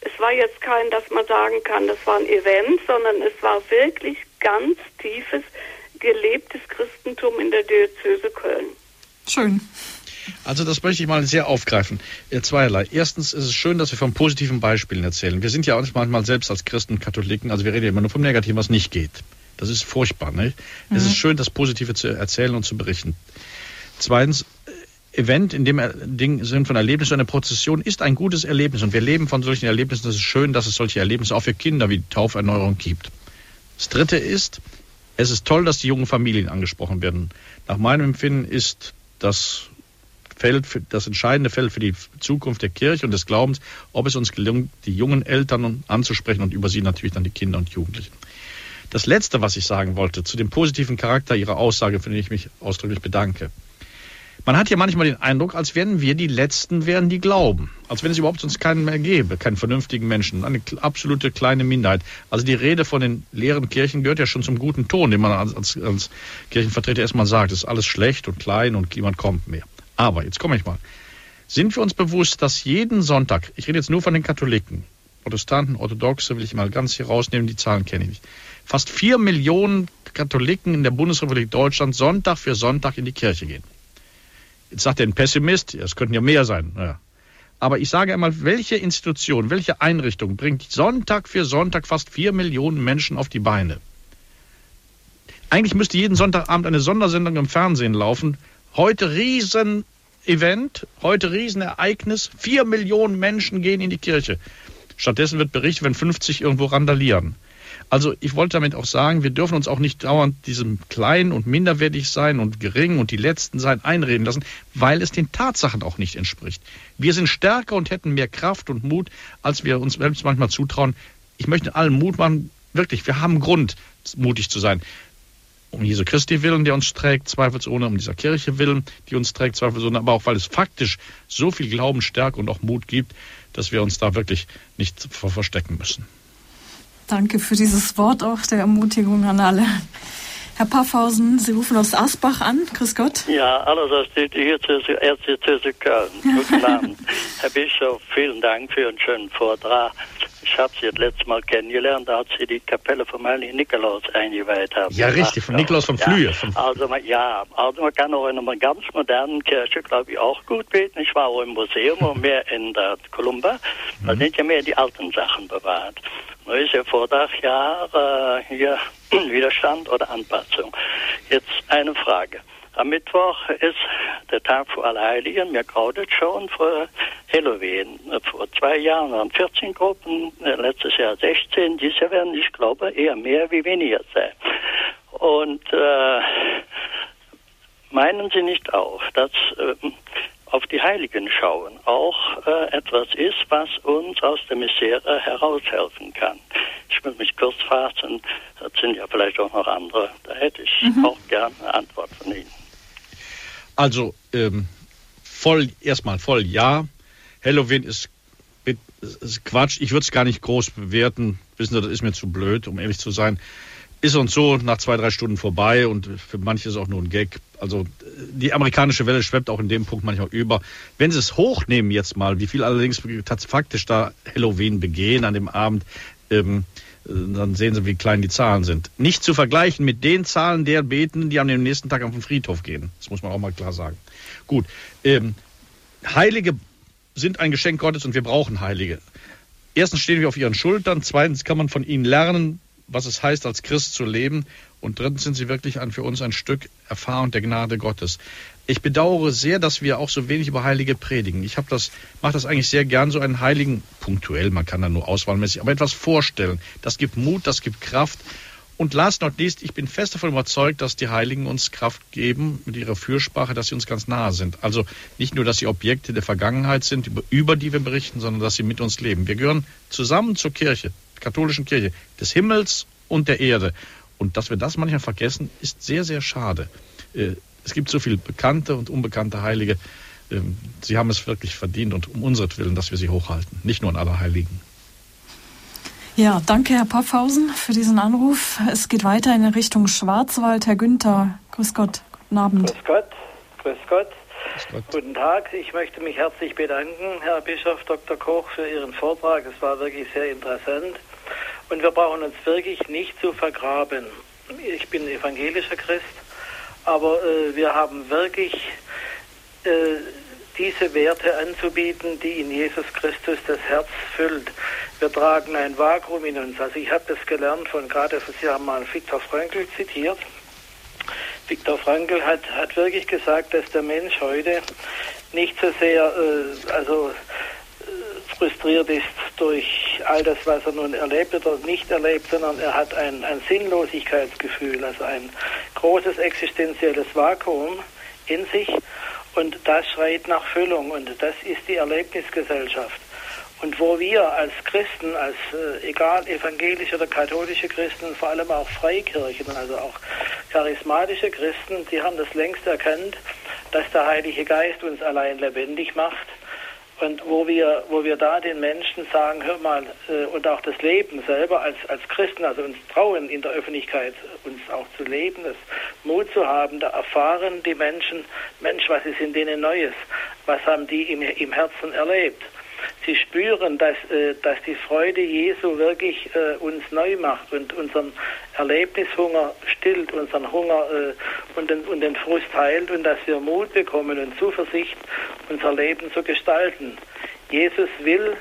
Es war jetzt kein, dass man sagen kann, das war ein Event, sondern es war wirklich ganz tiefes, gelebtes Christentum in der Diözese Köln. Schön. Also das möchte ich mal sehr aufgreifen. Zweierlei. Erstens ist es schön, dass wir von positiven Beispielen erzählen. Wir sind ja auch manchmal selbst als Christen, Katholiken, also wir reden ja immer nur vom Negativen, was nicht geht. Das ist furchtbar. Nicht? Mhm. Es ist schön, das Positive zu erzählen und zu berichten. Zweitens, Event, in dem Ding sind von Erlebnissen eine Prozession ist ein gutes Erlebnis und wir leben von solchen Erlebnissen. Es ist schön, dass es solche Erlebnisse auch für Kinder wie Tauferneuerung gibt. Das Dritte ist, es ist toll, dass die jungen Familien angesprochen werden. Nach meinem Empfinden ist das Feld, das entscheidende Feld für die Zukunft der Kirche und des Glaubens, ob es uns gelingt, die jungen Eltern anzusprechen und über sie natürlich dann die Kinder und Jugendlichen. Das Letzte, was ich sagen wollte, zu dem positiven Charakter Ihrer Aussage, für den ich mich ausdrücklich bedanke. Man hat ja manchmal den Eindruck, als wären wir die Letzten wären, die glauben. Als wenn es überhaupt sonst keinen mehr gäbe, keinen vernünftigen Menschen. Eine absolute kleine Minderheit. Also die Rede von den leeren Kirchen gehört ja schon zum guten Ton, den man als, als, als Kirchenvertreter erstmal sagt. Es ist alles schlecht und klein und niemand kommt mehr. Aber, jetzt komme ich mal. Sind wir uns bewusst, dass jeden Sonntag, ich rede jetzt nur von den Katholiken, Protestanten, Orthodoxe will ich mal ganz hier rausnehmen, die Zahlen kenne ich nicht, fast vier Millionen Katholiken in der Bundesrepublik Deutschland Sonntag für Sonntag in die Kirche gehen. Jetzt sagt er ein Pessimist, es könnten ja mehr sein. Naja. Aber ich sage einmal, welche Institution, welche Einrichtung bringt Sonntag für Sonntag fast vier Millionen Menschen auf die Beine? Eigentlich müsste jeden Sonntagabend eine Sondersendung im Fernsehen laufen. Heute Riesenevent, heute Riesenereignis. Vier Millionen Menschen gehen in die Kirche. Stattdessen wird berichtet, wenn 50 irgendwo randalieren. Also ich wollte damit auch sagen, wir dürfen uns auch nicht dauernd diesem klein und minderwertig sein und gering und die Letzten sein einreden lassen, weil es den Tatsachen auch nicht entspricht. Wir sind stärker und hätten mehr Kraft und Mut, als wir uns selbst manchmal zutrauen. Ich möchte allen Mut machen, wirklich, wir haben Grund, mutig zu sein. Um Jesu Christi willen, der uns trägt, zweifelsohne, um dieser Kirche willen, die uns trägt, zweifelsohne, aber auch weil es faktisch so viel Glauben, Stärke und auch Mut gibt, dass wir uns da wirklich nicht verstecken müssen. Danke für dieses Wort auch der Ermutigung an alle. Herr Paffhausen, Sie rufen aus Asbach an. Grüß Gott. Ja, alles aus hier zu Erzdiözese Köln. Guten Abend. Herr Bischof, vielen Dank für einen schönen Vortrag. Ich habe Sie das letzte Mal kennengelernt, als Sie die Kapelle von Heiligen Nikolaus eingeweiht haben. Ja, richtig, von Nikolaus von Flühe. Ja, also, ja, also man kann auch in einer ganz modernen Kirche, glaube ich, auch gut beten. Ich war auch im Museum und mehr in der Columba. Da mhm. sind ja mehr die alten Sachen bewahrt. Nur ist ja vor Dachjahr äh, hier Widerstand oder Anpassung. Jetzt eine Frage. Am Mittwoch ist der Tag vor Allerheiligen. Mir graudet schon vor Halloween. Vor zwei Jahren waren 14 Gruppen, äh, letztes Jahr 16. Dieses Jahr werden, ich glaube, eher mehr wie weniger sein. Und äh, meinen Sie nicht auch, dass äh, auf die Heiligen schauen auch äh, etwas ist, was uns aus der Misere heraushelfen kann. Ich will mich kurz fassen, das sind ja vielleicht auch noch andere. Da hätte ich mhm. auch gerne eine Antwort von Ihnen. Also ähm, voll, erstmal voll ja. Halloween ist, ist Quatsch. Ich würde es gar nicht groß bewerten. Wissen Sie, das ist mir zu blöd, um ehrlich zu sein ist uns so nach zwei, drei Stunden vorbei und für manche ist auch nur ein Gag. Also die amerikanische Welle schwebt auch in dem Punkt manchmal über. Wenn sie es hochnehmen jetzt mal, wie viel allerdings faktisch da Halloween begehen an dem Abend, ähm, dann sehen Sie, wie klein die Zahlen sind. Nicht zu vergleichen mit den Zahlen der Beten, die am nächsten Tag auf den Friedhof gehen. Das muss man auch mal klar sagen. Gut, ähm, Heilige sind ein Geschenk Gottes und wir brauchen Heilige. Erstens stehen wir auf ihren Schultern, zweitens kann man von ihnen lernen, was es heißt, als Christ zu leben. Und drittens sind sie wirklich ein, für uns ein Stück Erfahrung der Gnade Gottes. Ich bedauere sehr, dass wir auch so wenig über Heilige predigen. Ich das, mache das eigentlich sehr gern, so einen Heiligen, punktuell, man kann da nur auswahlmäßig, aber etwas vorstellen. Das gibt Mut, das gibt Kraft. Und last not least, ich bin fest davon überzeugt, dass die Heiligen uns Kraft geben mit ihrer Fürsprache, dass sie uns ganz nahe sind. Also nicht nur, dass sie Objekte der Vergangenheit sind, über, über die wir berichten, sondern dass sie mit uns leben. Wir gehören zusammen zur Kirche katholischen Kirche, des Himmels und der Erde. Und dass wir das manchmal vergessen, ist sehr, sehr schade. Äh, es gibt so viele bekannte und unbekannte Heilige. Ähm, sie haben es wirklich verdient und um Willen, dass wir sie hochhalten, nicht nur an aller Heiligen. Ja, danke, Herr Paffhausen, für diesen Anruf. Es geht weiter in Richtung Schwarzwald. Herr Günther, grüß Gott, guten Abend. Grüß Gott, grüß Gott. Guten Tag, ich möchte mich herzlich bedanken, Herr Bischof Dr. Koch, für Ihren Vortrag. Es war wirklich sehr interessant. Und wir brauchen uns wirklich nicht zu vergraben. Ich bin evangelischer Christ, aber äh, wir haben wirklich äh, diese Werte anzubieten, die in Jesus Christus das Herz füllt. Wir tragen ein Vakuum in uns. Also ich habe das gelernt von gerade, Sie haben mal Viktor Frankl zitiert. Viktor Frankl hat, hat wirklich gesagt, dass der Mensch heute nicht so sehr, äh, also frustriert ist durch all das, was er nun erlebt oder nicht erlebt, sondern er hat ein, ein Sinnlosigkeitsgefühl, also ein großes existenzielles Vakuum in sich und das schreit nach Füllung und das ist die Erlebnisgesellschaft. Und wo wir als Christen, als äh, egal evangelische oder katholische Christen, vor allem auch Freikirchen, also auch charismatische Christen, die haben das längst erkannt, dass der Heilige Geist uns allein lebendig macht und wo wir, wo wir da den Menschen sagen, hör mal, äh, und auch das Leben selber als, als Christen, also uns trauen in der Öffentlichkeit, uns auch zu leben, das Mut zu haben, da erfahren die Menschen, Mensch, was ist in denen Neues? Was haben die im, im Herzen erlebt? Sie spüren, dass, äh, dass die Freude Jesu wirklich äh, uns neu macht und unseren Erlebnishunger stillt, unseren Hunger äh, und, den, und den Frust heilt und dass wir Mut bekommen und Zuversicht, unser Leben zu gestalten. Jesus will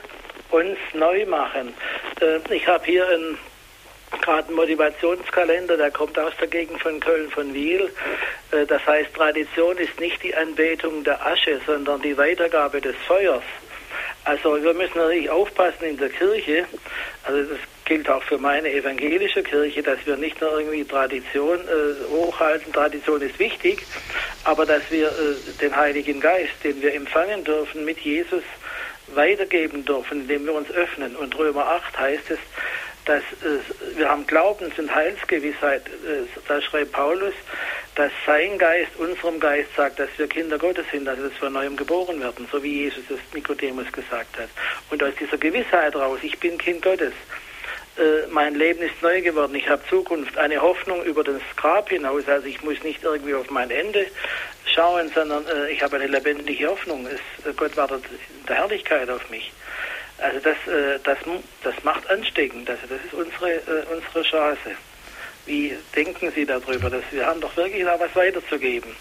uns neu machen. Ich habe hier einen gerade ein Motivationskalender, der kommt aus der Gegend von Köln von Wiel. Das heißt, Tradition ist nicht die Anbetung der Asche, sondern die Weitergabe des Feuers. Also wir müssen natürlich aufpassen in der Kirche, also das gilt auch für meine evangelische Kirche, dass wir nicht nur irgendwie Tradition äh, hochhalten, Tradition ist wichtig, aber dass wir äh, den Heiligen Geist, den wir empfangen dürfen, mit Jesus weitergeben dürfen, indem wir uns öffnen. Und Römer 8 heißt es, dass äh, wir haben Glaubens- und Heilsgewissheit. Äh, da schreibt Paulus, dass sein Geist unserem Geist sagt, dass wir Kinder Gottes sind, dass wir neuem geboren werden, so wie Jesus es Nikodemus gesagt hat. Und aus dieser Gewissheit raus, ich bin Kind Gottes, äh, mein Leben ist neu geworden, ich habe Zukunft, eine Hoffnung über das Grab hinaus, also ich muss nicht irgendwie auf mein Ende schauen, sondern äh, ich habe eine lebendige Hoffnung. Es, äh, Gott wartet in der Herrlichkeit auf mich. Also das, äh, das, das macht ansteckend. Also das ist unsere, äh, unsere Chance. Wie denken Sie darüber? Dass wir haben doch wirklich da was weiterzugeben.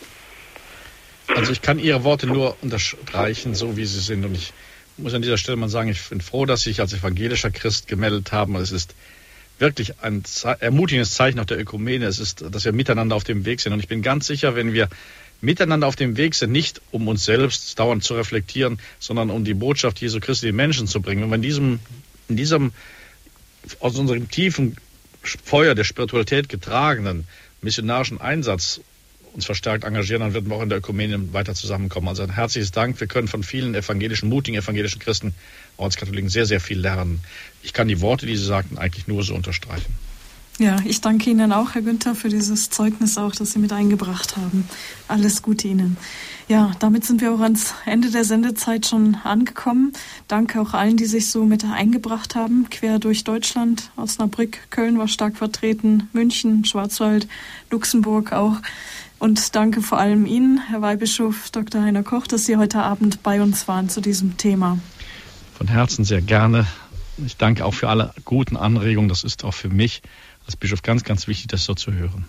Also ich kann Ihre Worte nur unterstreichen, so wie sie sind. Und ich muss an dieser Stelle mal sagen, ich bin froh, dass Sie sich als evangelischer Christ gemeldet haben. Es ist wirklich ein ermutigendes Zeichen auch der Ökumene. Es ist, dass wir miteinander auf dem Weg sind. Und ich bin ganz sicher, wenn wir miteinander auf dem Weg sind, nicht um uns selbst dauernd zu reflektieren, sondern um die Botschaft Jesu Christi den Menschen zu bringen. Wenn wir in diesem, in diesem aus unserem tiefen Feuer der Spiritualität getragenen missionarischen Einsatz uns verstärkt engagieren, dann werden wir auch in der Ökumene weiter zusammenkommen. Also ein herzliches Dank. Wir können von vielen evangelischen, mutigen evangelischen Christen, Ortskatholiken sehr, sehr viel lernen. Ich kann die Worte, die Sie sagten, eigentlich nur so unterstreichen. Ja, ich danke Ihnen auch, Herr Günther, für dieses Zeugnis auch, das Sie mit eingebracht haben. Alles Gute Ihnen. Ja, damit sind wir auch ans Ende der Sendezeit schon angekommen. Danke auch allen, die sich so mit eingebracht haben, quer durch Deutschland. Osnabrück, Köln war stark vertreten, München, Schwarzwald, Luxemburg auch. Und danke vor allem Ihnen, Herr Weihbischof Dr. Heiner Koch, dass Sie heute Abend bei uns waren zu diesem Thema. Von Herzen sehr gerne. Ich danke auch für alle guten Anregungen. Das ist auch für mich als Bischof ganz, ganz wichtig, das so zu hören.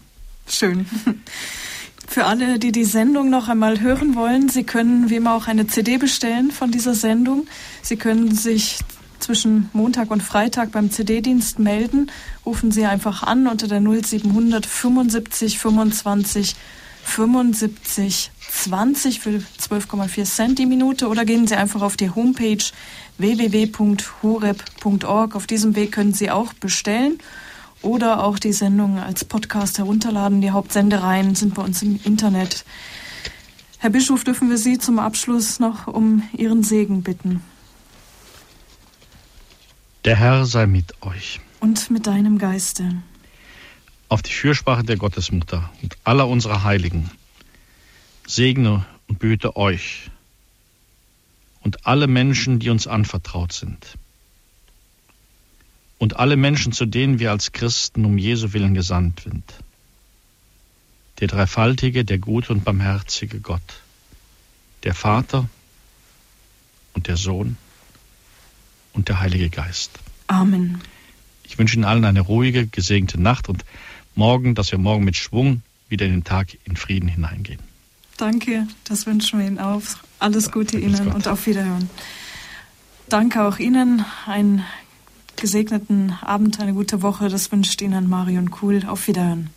Schön. Für alle, die die Sendung noch einmal hören wollen, Sie können wie immer auch eine CD bestellen von dieser Sendung. Sie können sich zwischen Montag und Freitag beim CD-Dienst melden. Rufen Sie einfach an unter der 0700 75 25 75 20 für 12,4 Cent die Minute oder gehen Sie einfach auf die Homepage www.horeb.org. Auf diesem Weg können Sie auch bestellen oder auch die Sendung als Podcast herunterladen. Die Hauptsendereien sind bei uns im Internet. Herr Bischof, dürfen wir Sie zum Abschluss noch um Ihren Segen bitten. Der Herr sei mit euch. Und mit deinem Geiste. Auf die Fürsprache der Gottesmutter und aller unserer Heiligen segne und behüte euch und alle Menschen, die uns anvertraut sind und alle Menschen, zu denen wir als Christen um Jesu willen gesandt sind. Der dreifaltige, der gute und barmherzige Gott, der Vater und der Sohn und der Heilige Geist. Amen. Ich wünsche Ihnen allen eine ruhige, gesegnete Nacht und morgen, dass wir morgen mit Schwung wieder in den Tag in Frieden hineingehen. Danke, das wünschen wir Ihnen auch. Alles Gute Ihnen und auf Wiederhören. Danke auch Ihnen. Ein gesegneten Abend, eine gute Woche. Das wünscht Ihnen Marion Kuhl. Auf Wiederhören.